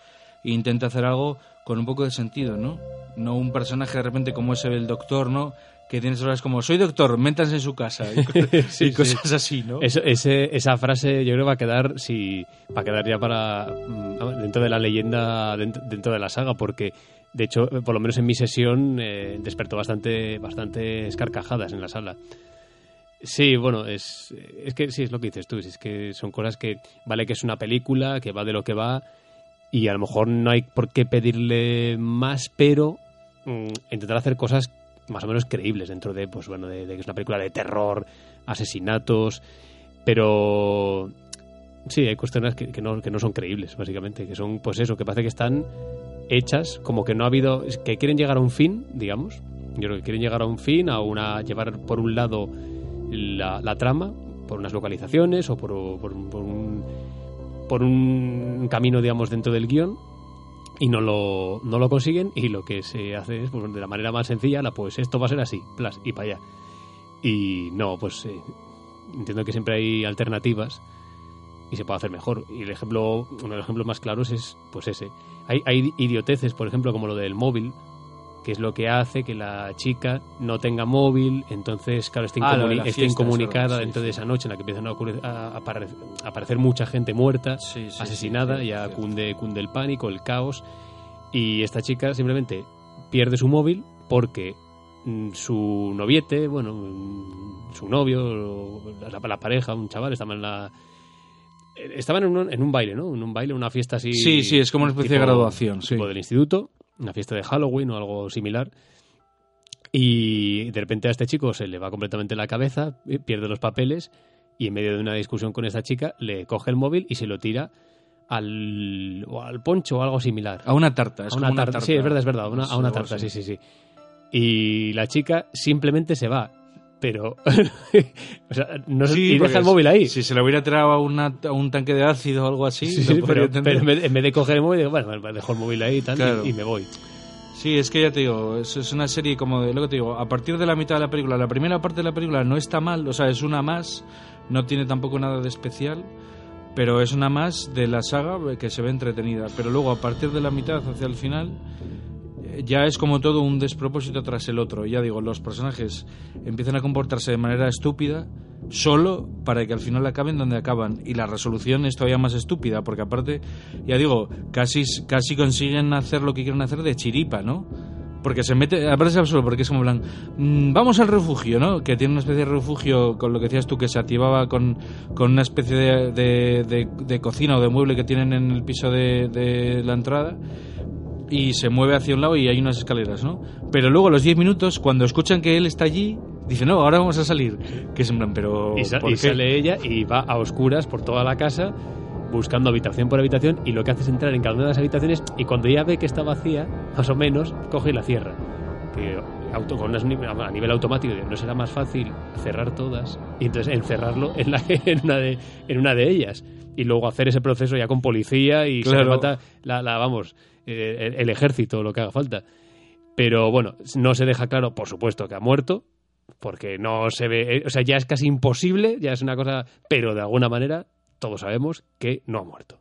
[SPEAKER 2] e intenta hacer algo con un poco de sentido, ¿no? No un personaje de repente como ese el doctor, ¿no? Que tienes horas como, soy doctor, métanse en su casa y, co-
[SPEAKER 1] Sí,
[SPEAKER 2] y cosas así, ¿no?
[SPEAKER 1] Eso- ese- esa frase yo creo va a quedar si va a quedar ya para mm, dentro de la leyenda dentro, dentro de la saga porque de hecho por lo menos en mi sesión eh, despertó bastante bastante carcajadas en la sala sí bueno es es que sí es lo que dices tú es que son cosas que vale que es una película que va de lo que va y a lo mejor no hay por qué pedirle más pero mm, intentar hacer cosas más o menos creíbles dentro de pues bueno de, de que es una película de terror asesinatos pero sí hay cuestiones que, que no, que no son creíbles básicamente que son pues eso que parece que están hechas como que no ha habido que quieren llegar a un fin digamos yo creo que quieren llegar a un fin a una llevar por un lado la, la trama por unas localizaciones o por, por, por un por un camino digamos dentro del guion y no lo, no lo consiguen y lo que se hace es pues, de la manera más sencilla la pues esto va a ser así plas y para allá. Y no pues eh, entiendo que siempre hay alternativas y se puede hacer mejor. Y el ejemplo uno de los ejemplos más claros es pues ese. Hay, hay idioteces por ejemplo como lo del móvil que es lo que hace que la chica no tenga móvil, entonces, claro, esté,
[SPEAKER 2] Ah, fiesta,
[SPEAKER 1] incomunicada
[SPEAKER 2] sí,
[SPEAKER 1] dentro de esa noche en la que empiezan a, ocurrir- a apare- a aparecer mucha gente muerta,
[SPEAKER 2] Sí, sí,
[SPEAKER 1] asesinada, ya cunde, cunde el pánico, el caos, y esta chica simplemente pierde su móvil porque mm, su noviete, bueno, mm, su novio, la pareja, un chaval, estaban en la... eh, Estaban en un, en un baile, ¿no? En un baile, una fiesta así...
[SPEAKER 2] Sí, sí, es como una especie de graduación, sí.
[SPEAKER 1] tipo del instituto, una fiesta de Halloween o algo similar. Y de repente a este chico se le va completamente la cabeza, eh, pierde los papeles y en medio de una discusión con esta chica le coge el móvil y se lo tira al, o al poncho o algo similar.
[SPEAKER 2] A una tarta, es
[SPEAKER 1] a
[SPEAKER 2] como
[SPEAKER 1] una
[SPEAKER 2] una
[SPEAKER 1] tarta. Sí, es verdad, es verdad, a una, a una
[SPEAKER 2] Algo
[SPEAKER 1] tarta, sí, sí, sí. Y la chica simplemente se va, pero... o sea, no
[SPEAKER 2] Sí,
[SPEAKER 1] y deja el móvil ahí.
[SPEAKER 2] Si se lo hubiera tirado a, una- a un tanque de ácido o algo así,
[SPEAKER 1] Sí, sí, pero, en, vez de, coger el móvil, digo, bueno, dejo el móvil ahí y tal, y-
[SPEAKER 2] Claro.
[SPEAKER 1] y me voy.
[SPEAKER 2] Sí, es que ya te digo, es, es una serie como de lo que te digo, a partir de la mitad de la película, la primera parte de la película no está mal, o sea, es una más, no tiene tampoco nada de especial, pero es una más de la saga que se ve entretenida. Pero luego, a partir de la mitad hacia el final, ya es como todo un despropósito tras el otro. Ya digo, los personajes empiezan a comportarse de manera estúpida solo para que al final acaben donde acaban. Y la resolución es todavía más estúpida, porque aparte, ya digo, casi, casi consiguen hacer lo que quieren hacer de chiripa, ¿no? Porque se mete, aparte es absurdo, porque es como plan, mm, vamos al refugio, ¿no? Que tiene una especie de refugio, con lo que decías tú, que se activaba con, con una especie de, de, de- de cocina o de mueble que tienen en el piso de la entrada y se mueve hacia un lado y hay unas escaleras, ¿no? Pero luego a los 10 minutos, cuando escuchan que él está allí, dicen, no, ahora vamos a salir. Que es en plan, pero...
[SPEAKER 1] Y, sa-
[SPEAKER 2] ¿por
[SPEAKER 1] y
[SPEAKER 2] qué?
[SPEAKER 1] sale ella y va a oscuras por toda la casa buscando habitación por habitación y lo que hace es entrar en cada una de las habitaciones y cuando ya ve que está vacía, más o menos, coge y la cierra. Que auto, con unas a nivel automático no será más fácil cerrar todas y entonces encerrarlo en, la, en, una, de, en una de ellas y luego hacer ese proceso ya con policía y se
[SPEAKER 2] Claro.
[SPEAKER 1] falta la, la, vamos, eh, el, el ejército, lo que haga falta. Pero bueno, no se deja claro, por supuesto, que ha muerto, porque no se ve, eh, o sea, ya es casi imposible, ya es una cosa, pero de alguna manera todos sabemos que no ha muerto.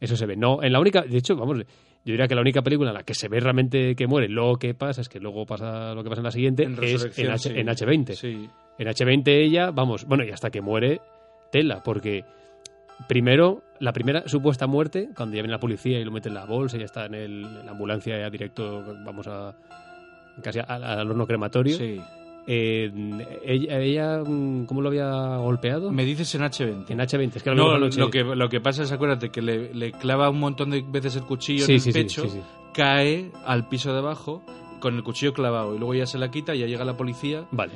[SPEAKER 1] Eso se ve. No, en la única, de hecho, vamos, yo diría que la única película en la que se ve realmente que muere, lo que pasa es que luego pasa lo que pasa en la siguiente,
[SPEAKER 2] En
[SPEAKER 1] es en, H,
[SPEAKER 2] sí.
[SPEAKER 1] en H20.
[SPEAKER 2] Sí.
[SPEAKER 1] En H20 ella, vamos, bueno, y hasta que muere, tela, porque primero, la primera supuesta muerte, cuando ya viene la policía y lo mete en la bolsa, ya está en, el- en la ambulancia ya directo, vamos a casi al horno crematorio,
[SPEAKER 2] Sí.
[SPEAKER 1] eh, ella, ella, mm, ¿cómo lo había golpeado?
[SPEAKER 2] Me dices en H20.
[SPEAKER 1] En H20, es que lo,
[SPEAKER 2] No, lo que, lo que pasa es, acuérdate, que le, le clava un montón de veces el cuchillo
[SPEAKER 1] Sí,
[SPEAKER 2] en el
[SPEAKER 1] sí,
[SPEAKER 2] pecho,
[SPEAKER 1] sí.
[SPEAKER 2] cae al piso de abajo con el cuchillo clavado y luego ya se la quita, ya llega la policía.
[SPEAKER 1] Vale.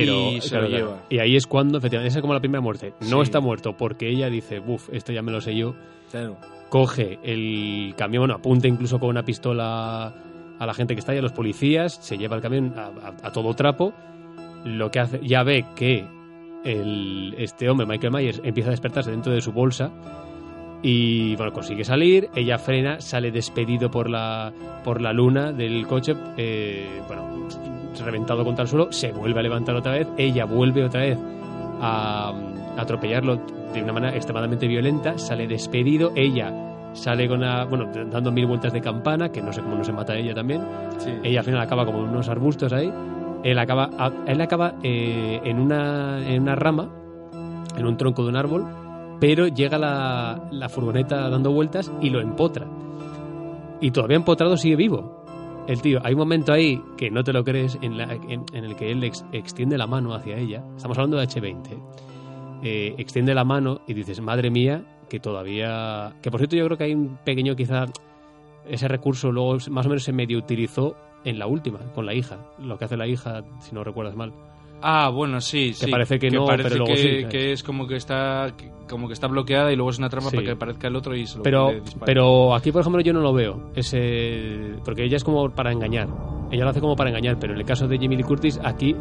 [SPEAKER 1] Pero,
[SPEAKER 2] Y se lo lleva.
[SPEAKER 1] Y ahí es cuando, efectivamente, esa es como la primera muerte. No
[SPEAKER 2] Sí.
[SPEAKER 1] está muerto porque ella dice, buf, esto ya me lo sé yo.
[SPEAKER 2] Claro.
[SPEAKER 1] Coge el camión, bueno, apunta incluso con una pistola a la gente que está ahí, a los policías, se lleva el camión a, a- a todo trapo. Lo que hace, ya ve que el, este hombre, Michael Myers, empieza a despertarse dentro de su bolsa y bueno, consigue salir, ella frena, sale despedido por la, por la luna del coche, eh, bueno, reventado contra el suelo, se vuelve a levantar otra vez, ella vuelve otra vez a, a atropellarlo de una manera extremadamente violenta, sale despedido, ella sale con bueno, dando mil vueltas de campana, que no sé cómo no se mata ella también,
[SPEAKER 2] Sí.
[SPEAKER 1] ella al final acaba como en unos arbustos ahí. Él acaba, a- él acaba eh, en, una, en una rama, en un tronco de un árbol, pero llega la, furgoneta dando vueltas y lo empotra. Y todavía empotrado sigue vivo. El tío, hay un momento ahí que no te lo crees en, la- en- el que él ex- extiende la mano hacia ella. Estamos hablando de H20. Eh, extiende la mano y dices, madre mía, que todavía... Que por cierto yo creo que hay un pequeño quizá ese recurso luego más o menos se medio utilizó en la última, con la hija. Lo que hace la hija, si no recuerdas mal.
[SPEAKER 2] Ah, bueno, sí, sí.
[SPEAKER 1] parece que no,
[SPEAKER 2] parece
[SPEAKER 1] pero luego
[SPEAKER 2] que, que es como que está que- como que está bloqueada y luego es una trampa
[SPEAKER 1] Sí.
[SPEAKER 2] para que parezca el otro y se lo
[SPEAKER 1] Pero, pero aquí, por ejemplo, yo no lo veo. Ese, porque ella es como para engañar. Ella lo hace como para engañar, pero en el caso de Jamie Lee Curtis, aquí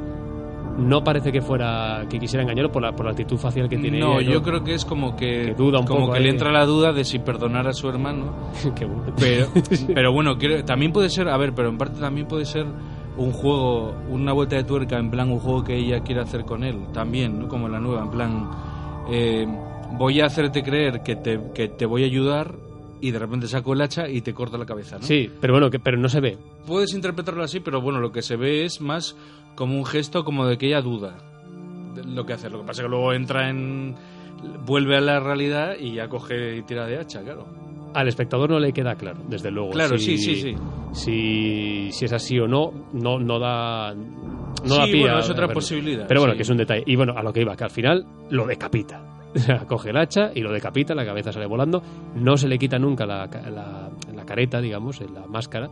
[SPEAKER 1] no parece que fuera que quisiera engañarlo por la, por la actitud facial que tiene
[SPEAKER 2] no,
[SPEAKER 1] ella,
[SPEAKER 2] yo creo que es como que,
[SPEAKER 1] Que duda un
[SPEAKER 2] como
[SPEAKER 1] poco
[SPEAKER 2] que
[SPEAKER 1] ahí.
[SPEAKER 2] le entra la duda de si perdonar a su hermano.
[SPEAKER 1] Qué bueno.
[SPEAKER 2] Pero, pero bueno, creo- también puede ser, a ver, pero en parte también puede ser un juego, una vuelta de tuerca, en plan un juego que ella quiere hacer con él, también, ¿no? Como la nueva, en plan, eh, voy a hacerte creer que te, que te voy a ayudar y de repente saco el hacha y te corto la cabeza, ¿no?
[SPEAKER 1] Sí, pero bueno, que, pero no se ve.
[SPEAKER 2] Puedes interpretarlo así, pero bueno, lo que se ve es más como un gesto como de que ella duda de lo que hace. Lo que pasa es que luego entra en... vuelve a la realidad y ya coge y tira de hacha, claro.
[SPEAKER 1] Al espectador no le queda claro, desde luego.
[SPEAKER 2] Claro,
[SPEAKER 1] si,
[SPEAKER 2] sí, sí, sí.
[SPEAKER 1] Si, si es así o no, no, no da. No da
[SPEAKER 2] sí,
[SPEAKER 1] pie
[SPEAKER 2] bueno,
[SPEAKER 1] a-
[SPEAKER 2] es otra posibilidad.
[SPEAKER 1] Pero bueno,
[SPEAKER 2] sí.
[SPEAKER 1] que es un detalle. Y bueno, a lo que iba, que al final lo decapita. Coge el hacha y lo decapita, la cabeza sale volando. No se le quita nunca la, la, la careta, digamos, la máscara.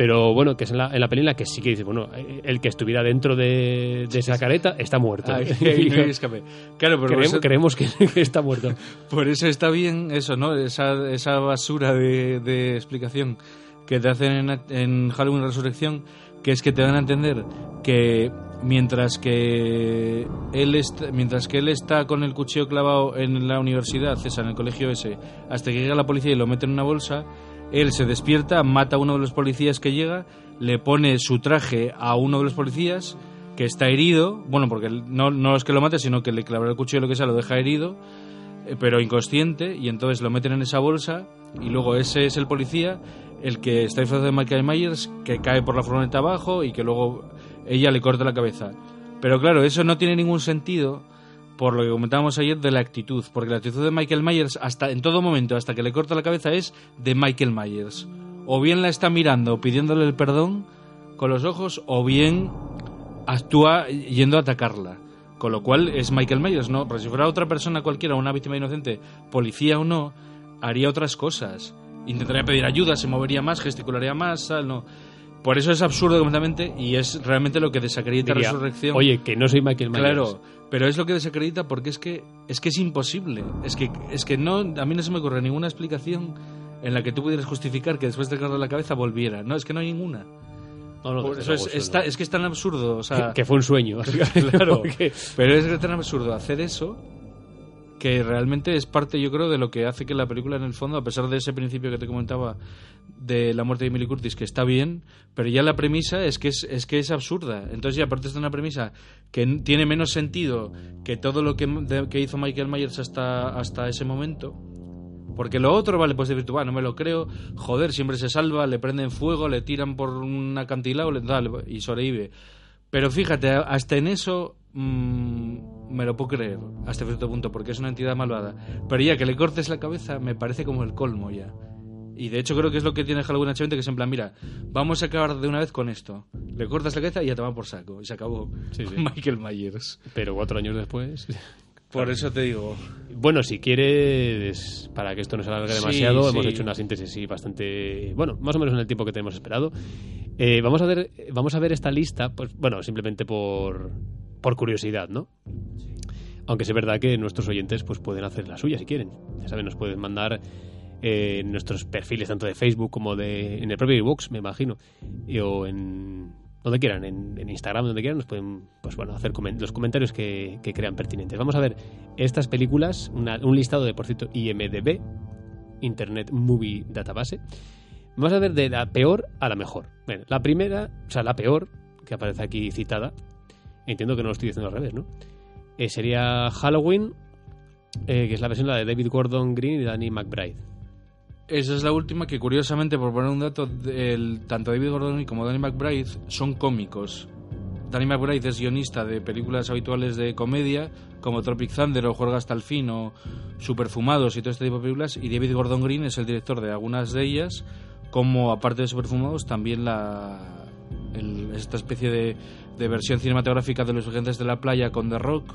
[SPEAKER 1] Pero bueno, que es en la, en la peli en la que sí que dice, bueno, el que estuviera dentro de, de esa careta está muerto.
[SPEAKER 2] Ahí no escape. Claro, pero por
[SPEAKER 1] creemos,
[SPEAKER 2] eso,
[SPEAKER 1] creemos que, que está muerto.
[SPEAKER 2] por eso está bien eso, ¿no? Esa, esa basura de, de explicación que te hacen en, en Halloween Resurrección, que es que te dan a entender que mientras que él est- mientras que él está con el cuchillo clavado en la universidad, César, en el colegio ese, hasta que llega la policía y lo mete en una bolsa, él se despierta, mata a uno de los policías que llega, le pone su traje a uno de los policías que está herido, bueno, porque no, no es que lo mate, sino que le clava el cuchillo lo que sea, lo deja herido, eh, pero inconsciente, y entonces lo meten en esa bolsa, y luego ese es el policía, el que está disfrazado de Michael Myers, que cae por la furgoneta abajo y que luego ella le corta la cabeza. Pero claro, eso no tiene ningún sentido por lo que comentábamos ayer de la actitud, porque la actitud de Michael Myers hasta en todo momento, hasta que le corta la cabeza es de Michael Myers. O bien la está mirando pidiéndole el perdón con los ojos o bien actúa yendo a atacarla. Con lo cual es Michael Myers, ¿no? Pero si fuera otra persona cualquiera, una víctima inocente, policía o no, haría otras cosas. Intentaría pedir ayuda, se movería más, gesticularía más, tal, no. Por eso es absurdo completamente y es realmente lo que desacredita
[SPEAKER 1] Diría,
[SPEAKER 2] Resurrección.
[SPEAKER 1] Oye, que no soy Michael Myers.
[SPEAKER 2] Claro, pero es lo que desacredita porque es que es que es imposible. Es que es que no a mí no se me ocurre ninguna explicación en la que tú pudieras justificar que después de cortar la cabeza volviera. No, es que no hay ninguna.
[SPEAKER 1] No, desde
[SPEAKER 2] eso es, es, que es tan absurdo, o sea,
[SPEAKER 1] que, que fue un sueño.
[SPEAKER 2] claro,
[SPEAKER 1] Porque-
[SPEAKER 2] pero es tan absurdo hacer eso que realmente es parte, yo creo, de lo que hace que la película, en el fondo, a pesar de ese principio que te comentaba de la muerte de Emily Curtis, que está bien, pero ya la premisa es que es, es que es absurda. Entonces, ya aparte de una premisa que tiene menos sentido que todo lo que, de- que hizo Michael Myers hasta, hasta ese momento. Porque lo otro, vale, pues decir tú, "Va, no me lo creo, joder, siempre se salva, le prenden fuego, le tiran por un acantilado le, y sobrevive. Pero fíjate, hasta en eso mm, me lo puedo creer, hasta cierto punto, porque es una entidad malvada. Pero ya que le cortes la cabeza, me parece como el colmo ya. Y de hecho creo que es lo que tiene Halloween H20, que es en plan, mira, vamos a acabar de una vez con esto. Le cortas la cabeza y ya te va por saco. Y se acabó.
[SPEAKER 1] Sí, sí.
[SPEAKER 2] Michael Myers.
[SPEAKER 1] Pero cuatro años después.
[SPEAKER 2] Por eso te digo.
[SPEAKER 1] Bueno, si quieres, para que esto no se alargue
[SPEAKER 2] Sí,
[SPEAKER 1] demasiado, hemos
[SPEAKER 2] sí.
[SPEAKER 1] hecho una síntesis sí, bastante, bueno, más o menos en el tiempo que tenemos esperado. Eh, vamos a ver, vamos a ver esta lista, pues bueno, simplemente por, por curiosidad, ¿no? Aunque es verdad que nuestros oyentes pues pueden hacer la suya si quieren. Ya saben, nos pueden mandar eh, en nuestros perfiles tanto de Facebook como de en el propio iVoox, me imagino, y- o en donde quieran, en, Instagram, donde quieran, nos pueden pues bueno hacer los comentarios que, crean pertinentes. Vamos a ver estas películas, un listado de por cierto IMDb, Internet Movie Database. Vamos a ver de la peor a la mejor. Bueno, la primera, o sea, la peor que aparece aquí citada, entiendo que no lo estoy diciendo al revés, ¿no? Eh, sería Halloween, eh, que es la versión la de David Gordon Green y Danny McBride.
[SPEAKER 2] Esa es la última que, curiosamente, por poner un dato, el, tanto David Gordon como Danny McBride son cómicos. Danny McBride es guionista de películas habituales de comedia, como Tropic Thunder o Juega hasta el fin o Superfumados y todo este tipo de películas, y David Gordon Green es el director de algunas de ellas, como aparte de Superfumados, también la, el- esta especie de, versión cinematográfica de Los Gigantes de la Playa con The Rock,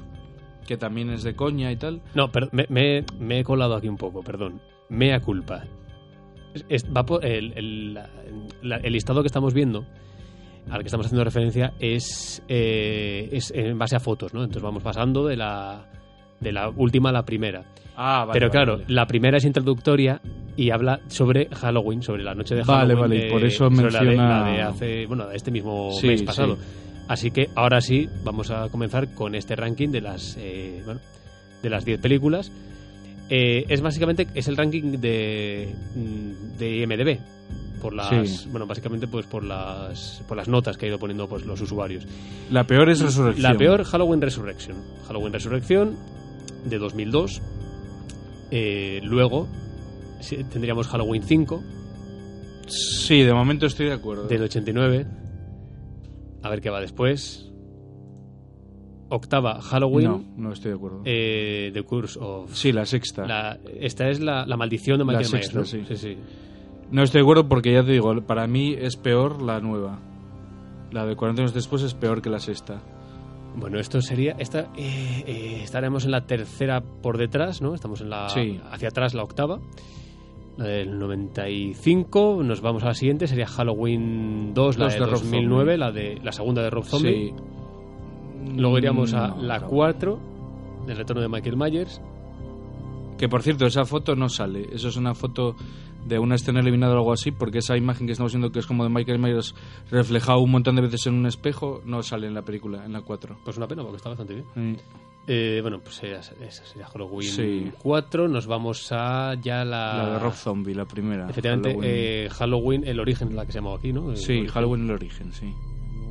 [SPEAKER 2] que también es de coña y tal.
[SPEAKER 1] No, me, me- me he colado aquí un poco, perdón. Mea culpa. Es- va por- el, el- la- la- el listado que estamos viendo, al que estamos haciendo referencia, es, eh, es en base a fotos, ¿no? Entonces vamos pasando de la, de la última a la primera.
[SPEAKER 2] Ah,
[SPEAKER 1] Pero claro, la primera es introductoria y habla sobre Halloween, sobre la noche de
[SPEAKER 2] Vale,
[SPEAKER 1] Halloween.
[SPEAKER 2] vale, y
[SPEAKER 1] de-
[SPEAKER 2] por eso
[SPEAKER 1] sobre la de-
[SPEAKER 2] menciona-
[SPEAKER 1] la de hace, bueno, de este mismo
[SPEAKER 2] Sí,
[SPEAKER 1] mes pasado.
[SPEAKER 2] sí.
[SPEAKER 1] Así que ahora sí, vamos a comenzar con este ranking de las, eh, bueno, de las 10 películas. Eh, es básicamente es el ranking de, mm, de IMDb por las
[SPEAKER 2] Sí.
[SPEAKER 1] bueno básicamente pues por las por las notas que ha ido poniendo pues los usuarios
[SPEAKER 2] La peor es Resurrección.
[SPEAKER 1] la peor Halloween Resurrection Halloween Resurrection de 2002 Eh, luego tendríamos Halloween 5
[SPEAKER 2] Sí, de momento estoy de acuerdo.
[SPEAKER 1] del 89 a ver qué va después octava Halloween
[SPEAKER 2] No, no estoy de acuerdo.
[SPEAKER 1] eh, The Curse of
[SPEAKER 2] sí, la sexta.
[SPEAKER 1] la- esta es la, la maldición de Michael
[SPEAKER 2] sexta,
[SPEAKER 1] Myers ¿no?
[SPEAKER 2] sí.
[SPEAKER 1] sí, sí.
[SPEAKER 2] No estoy de acuerdo porque ya te digo, para mí es peor la nueva. La de 40 años después es peor que la sexta.
[SPEAKER 1] Bueno, esto sería. Esta, eh, eh, estaremos en la tercera por detrás, ¿no? Estamos en la.
[SPEAKER 2] Sí.
[SPEAKER 1] Hacia atrás la octava. La del 95. Nos vamos a la siguiente. Sería Halloween 2, la
[SPEAKER 2] Dos
[SPEAKER 1] de,
[SPEAKER 2] de Rob
[SPEAKER 1] 2009,
[SPEAKER 2] Zombie.
[SPEAKER 1] la, de, la segunda de Rob Zombie.
[SPEAKER 2] Sí.
[SPEAKER 1] Luego iríamos a
[SPEAKER 2] No,
[SPEAKER 1] la
[SPEAKER 2] no.
[SPEAKER 1] 4, del retorno de Michael Myers.
[SPEAKER 2] Que por cierto, esa foto no sale. Eso es una foto de una escena eliminada o algo así, porque esa imagen que estamos viendo que es como de Michael Myers reflejado un montón de veces en un espejo, no sale en la película, en la 4.
[SPEAKER 1] Pues una pena, porque está bastante bien. Eh, bueno, pues esa, esa sería Halloween
[SPEAKER 2] Sí.
[SPEAKER 1] 4. Nos vamos a ya la.
[SPEAKER 2] La de Rob Zombie, la primera.
[SPEAKER 1] Efectivamente,
[SPEAKER 2] Halloween.
[SPEAKER 1] eh, Halloween, el origen, la que se llamaba aquí, ¿no? El
[SPEAKER 2] sí,
[SPEAKER 1] origen.
[SPEAKER 2] Halloween el origen, sí.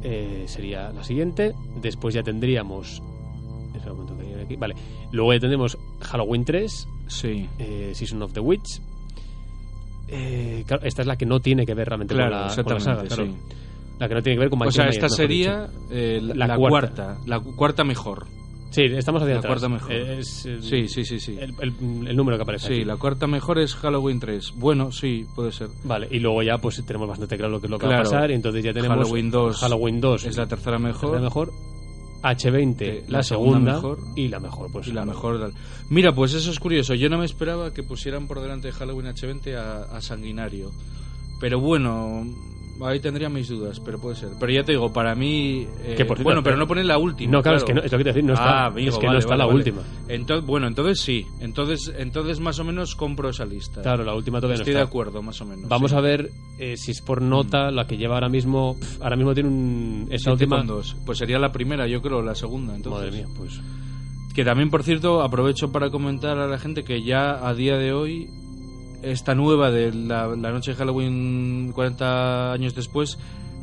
[SPEAKER 1] Eh, sería la siguiente. Después ya tendríamos. espera un momento que aquí. Vale. Luego ya tendremos Halloween 3,
[SPEAKER 2] Sí.
[SPEAKER 1] eh, Season of the Witch. Eh, claro, esta es la que no tiene que ver realmente
[SPEAKER 2] Claro,
[SPEAKER 1] con, la, con la saga. claro.
[SPEAKER 2] sí.
[SPEAKER 1] La que no tiene que ver con
[SPEAKER 2] O
[SPEAKER 1] Michael
[SPEAKER 2] sea, esta sería eh, la,
[SPEAKER 1] La
[SPEAKER 2] la
[SPEAKER 1] cuarta.
[SPEAKER 2] cuarta. La cuarta mejor.
[SPEAKER 1] Sí, estamos hacia
[SPEAKER 2] la
[SPEAKER 1] atrás.
[SPEAKER 2] cuarta mejor.
[SPEAKER 1] Eh, Es,
[SPEAKER 2] Sí, sí, sí, sí.
[SPEAKER 1] El, el- el número que aparece
[SPEAKER 2] Sí,
[SPEAKER 1] aquí.
[SPEAKER 2] la cuarta mejor es Halloween 3. Bueno, sí, puede ser.
[SPEAKER 1] Vale, y luego ya pues tenemos bastante claro lo que lo que va a
[SPEAKER 2] Claro.
[SPEAKER 1] pasar. Y entonces ya tenemos
[SPEAKER 2] Halloween 2
[SPEAKER 1] Halloween 2
[SPEAKER 2] Es la tercera mejor.
[SPEAKER 1] la mejor. H20,
[SPEAKER 2] Eh,
[SPEAKER 1] la,
[SPEAKER 2] la
[SPEAKER 1] segunda,
[SPEAKER 2] segunda mejor.
[SPEAKER 1] y la mejor, pues
[SPEAKER 2] y la
[SPEAKER 1] claro.
[SPEAKER 2] mejor. tal. Mira, pues eso es curioso. Yo no me esperaba que pusieran por delante de Halloween H20 a, a Sanguinario. Pero bueno, ahí tendría mis dudas, pero puede ser. Pero ya te digo, para mí. eh,
[SPEAKER 1] Que por cierto,
[SPEAKER 2] bueno, pero no ponen la última.
[SPEAKER 1] No, claro, es que no, es lo que te decir, no está.
[SPEAKER 2] Ah, amigo,
[SPEAKER 1] es que
[SPEAKER 2] vale,
[SPEAKER 1] no está
[SPEAKER 2] vale,
[SPEAKER 1] la
[SPEAKER 2] vale.
[SPEAKER 1] última.
[SPEAKER 2] Entonces, bueno, entonces sí. Entonces, entonces más o menos compro esa lista.
[SPEAKER 1] Claro, la última todavía
[SPEAKER 2] Estoy
[SPEAKER 1] no
[SPEAKER 2] de
[SPEAKER 1] está.
[SPEAKER 2] acuerdo, más o menos.
[SPEAKER 1] Vamos
[SPEAKER 2] sí.
[SPEAKER 1] a ver eh, si es por nota la que lleva ahora mismo. ahora mismo tiene un.
[SPEAKER 2] Siete
[SPEAKER 1] última.
[SPEAKER 2] dos. Pues sería la primera, yo creo, la segunda. Entonces.
[SPEAKER 1] Madre mía, pues.
[SPEAKER 2] Que también, por cierto, aprovecho para comentar a la gente que ya a día de hoy, esta nueva de la, noche de Halloween 40 años después,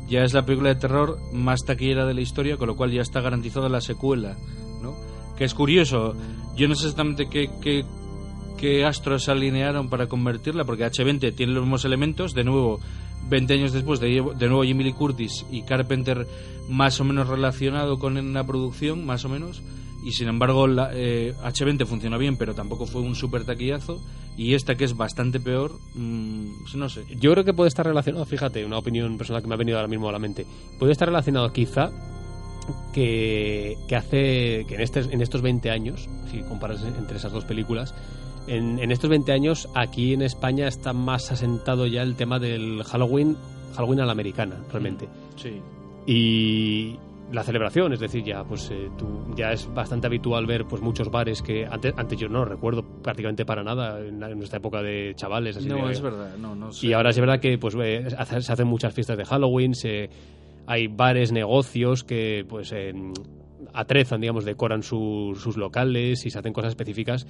[SPEAKER 2] ya es la película de terror más taquillera de la historia, con lo cual ya está garantizada la secuela, ¿no? Que es curioso, yo no sé exactamente qué, qué, qué astros se alinearon para convertirla, porque H20 tiene los mismos elementos, de nuevo, 20 años después, de, de nuevo Jimmy Lee Curtis y Carpenter más o menos relacionado con la producción, más o menos, y sin embargo la, eh, H20 funcionó bien, pero tampoco fue un super taquillazo. Y esta que es bastante peor, mm, pues no sé.
[SPEAKER 1] Yo creo que puede estar relacionado, fíjate, una opinión personal que me ha venido ahora mismo a la mente. Puede estar relacionado quizá que, que hace que en, este, en estos 20 años, si comparas entre esas dos películas, en, en, estos 20 años aquí en España está más asentado ya el tema del Halloween, Halloween a la americana, realmente.
[SPEAKER 2] Sí.
[SPEAKER 1] Y, la celebración, es decir, ya pues eh, tú, ya es bastante habitual ver pues muchos bares que antes, antes yo no recuerdo prácticamente para nada en, nuestra época de chavales. Así
[SPEAKER 2] no,
[SPEAKER 1] de,
[SPEAKER 2] es verdad, no, no sé.
[SPEAKER 1] Y ahora es verdad que pues eh, se hacen muchas fiestas de Halloween, se, hay bares, negocios que pues eh, atrezan, digamos, decoran su, sus locales y se hacen cosas específicas.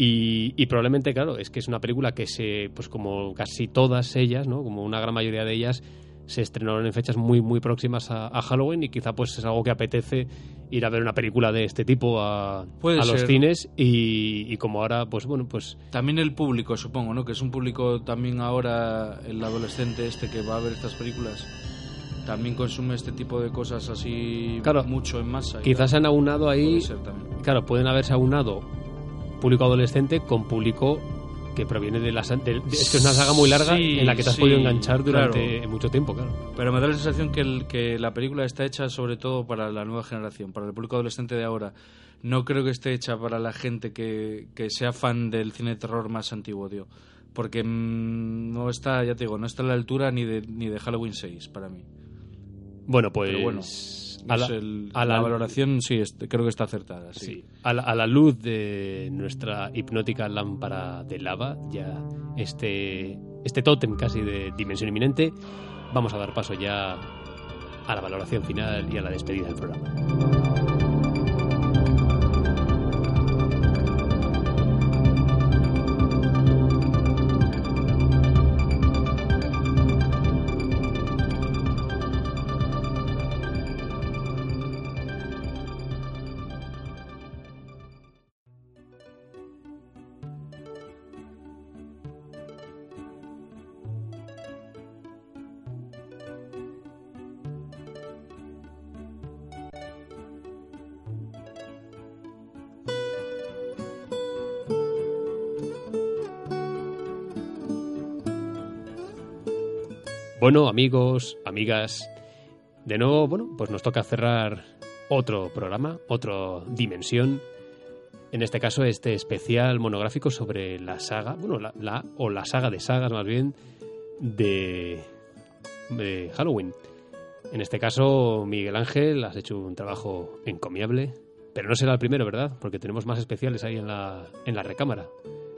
[SPEAKER 1] Y, y, probablemente, claro, es que es una película que se, pues como casi todas ellas, ¿no? Como una gran mayoría de ellas, se estrenaron en fechas muy muy próximas a, a, Halloween y quizá pues es algo que apetece ir a ver una película de este tipo a, a los cines y, y, como ahora pues bueno pues
[SPEAKER 2] también el público supongo no que es un público también ahora el adolescente este que va a ver estas películas también consume este tipo de cosas así
[SPEAKER 1] claro,
[SPEAKER 2] mucho en masa
[SPEAKER 1] quizás han aunado ahí claro pueden haberse aunado público adolescente con público que proviene de la de, de, es que es una saga muy larga
[SPEAKER 2] sí,
[SPEAKER 1] en la que te has
[SPEAKER 2] sí,
[SPEAKER 1] podido enganchar durante
[SPEAKER 2] claro.
[SPEAKER 1] mucho tiempo, claro.
[SPEAKER 2] Pero me da la sensación que, el, que la película está hecha sobre todo para la nueva generación, para el público adolescente de ahora. No creo que esté hecha para la gente que, que sea fan del cine de terror más antiguo, tío. Porque mmm, no está, ya te digo, no está a la altura ni de, ni de Halloween 6 para mí.
[SPEAKER 1] Bueno, pues...
[SPEAKER 2] Pero bueno. A la, el, a la, la, valoración sí, creo que está acertada. Sí.
[SPEAKER 1] sí. A, la, a, la, luz de nuestra hipnótica lámpara de lava, ya este, este tótem casi de dimensión inminente, vamos a dar paso ya a la valoración final y a la despedida del programa. Bueno, amigos, amigas, de nuevo, bueno, pues nos toca cerrar otro programa, otra dimensión. En este caso, este especial monográfico sobre la saga, bueno, la, la o la saga de sagas más bien, de, de Halloween. En este caso, Miguel Ángel, has hecho un trabajo encomiable, pero no será el primero, ¿verdad? Porque tenemos más especiales ahí en la, en la recámara.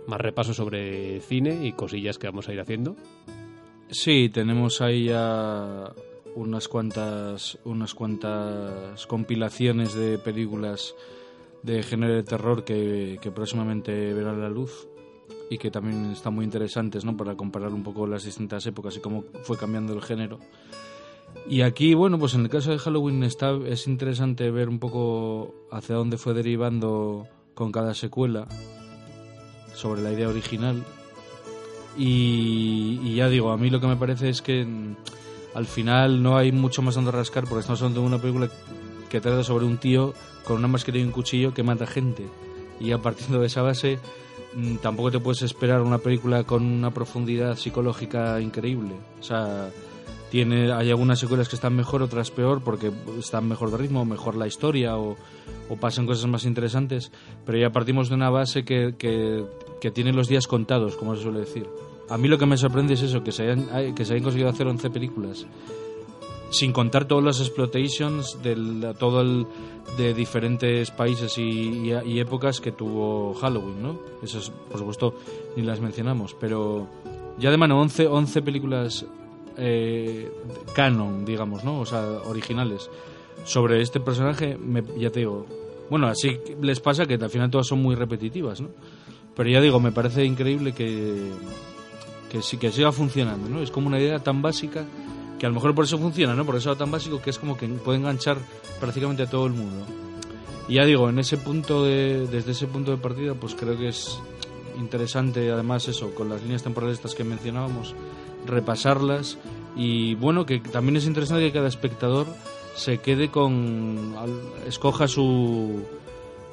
[SPEAKER 1] Más repasos sobre cine y cosillas que vamos a ir haciendo.
[SPEAKER 2] Sí, tenemos ahí ya unas cuantas, unas cuantas compilaciones de películas de género de terror que, que, próximamente verán la luz y que también están muy interesantes ¿no? para comparar un poco las distintas épocas y cómo fue cambiando el género. Y aquí, bueno, pues en el caso de Halloween está, es interesante ver un poco hacia dónde fue derivando con cada secuela sobre la idea original y, ya digo, a mí lo que me parece es que al final no hay mucho más donde rascar porque estamos hablando de una película que trata sobre un tío con una mascarilla y un cuchillo que mata gente. Y a partir de esa base tampoco te puedes esperar una película con una profundidad psicológica increíble. O sea, tiene, hay algunas secuelas que están mejor, otras peor, porque están mejor de ritmo, mejor la historia o, o pasan cosas más interesantes. Pero ya partimos de una base que, que, que tiene los días contados, como se suele decir. A mí lo que me sorprende es eso, que se hayan, que se hayan conseguido hacer 11 películas. Sin contar todas las exploitations de todo el, de diferentes países y, y, y, épocas que tuvo Halloween, ¿no? Esas, por supuesto, ni las mencionamos. Pero ya de mano, 11, 11 películas eh, canon, digamos, ¿no? O sea, originales. Sobre este personaje, ya te digo. Bueno, así les pasa que al final todas son muy repetitivas, ¿no? Pero ya digo, me parece increíble que, que, sí, que siga funcionando, ¿no? Es como una idea tan básica que a lo mejor por eso funciona, ¿no? Por eso es tan básico que es como que puede enganchar prácticamente a todo el mundo. Y ya digo, en ese punto de, desde ese punto de partida, pues creo que es interesante, además eso, con las líneas temporales estas que mencionábamos, repasarlas y bueno, que también es interesante que cada espectador se quede con, escoja su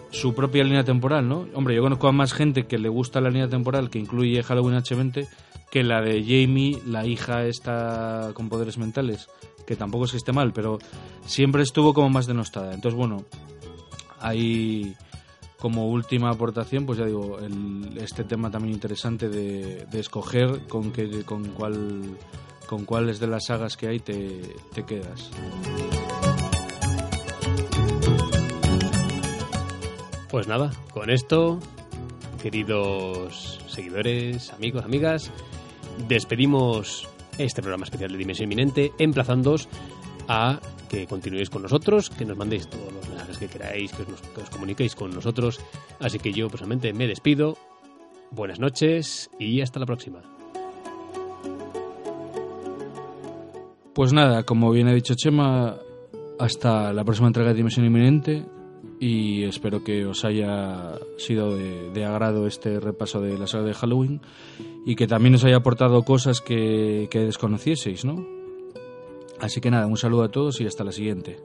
[SPEAKER 2] su propia línea temporal, ¿no? Hombre, yo conozco a más gente que le gusta la línea temporal que incluye Halloween H20 que la de Jamie, la hija esta con poderes mentales, que tampoco es esté mal, pero siempre estuvo como más denostada. Entonces, bueno, ahí como última aportación, pues ya digo, este tema también interesante de, escoger con, que, con, cuál, con cuáles de las sagas que hay te, te quedas.
[SPEAKER 1] Pues nada, con esto, queridos seguidores, amigos, amigas, despedimos este programa especial de Dimensión Inminente, emplazándoos a que continuéis con nosotros, que nos mandéis todos los mensajes que queráis, que os, comuniquéis con nosotros. Así que yo personalmente me despido. Buenas noches y hasta la próxima.
[SPEAKER 2] Pues nada, como bien ha dicho Chema, hasta la próxima entrega de Dimensión Inminente y espero que os haya sido de, agrado este repaso de la saga de Halloween y que también os haya aportado cosas que desconocieseis, ¿no? Así que nada, un saludo a todos y hasta la siguiente.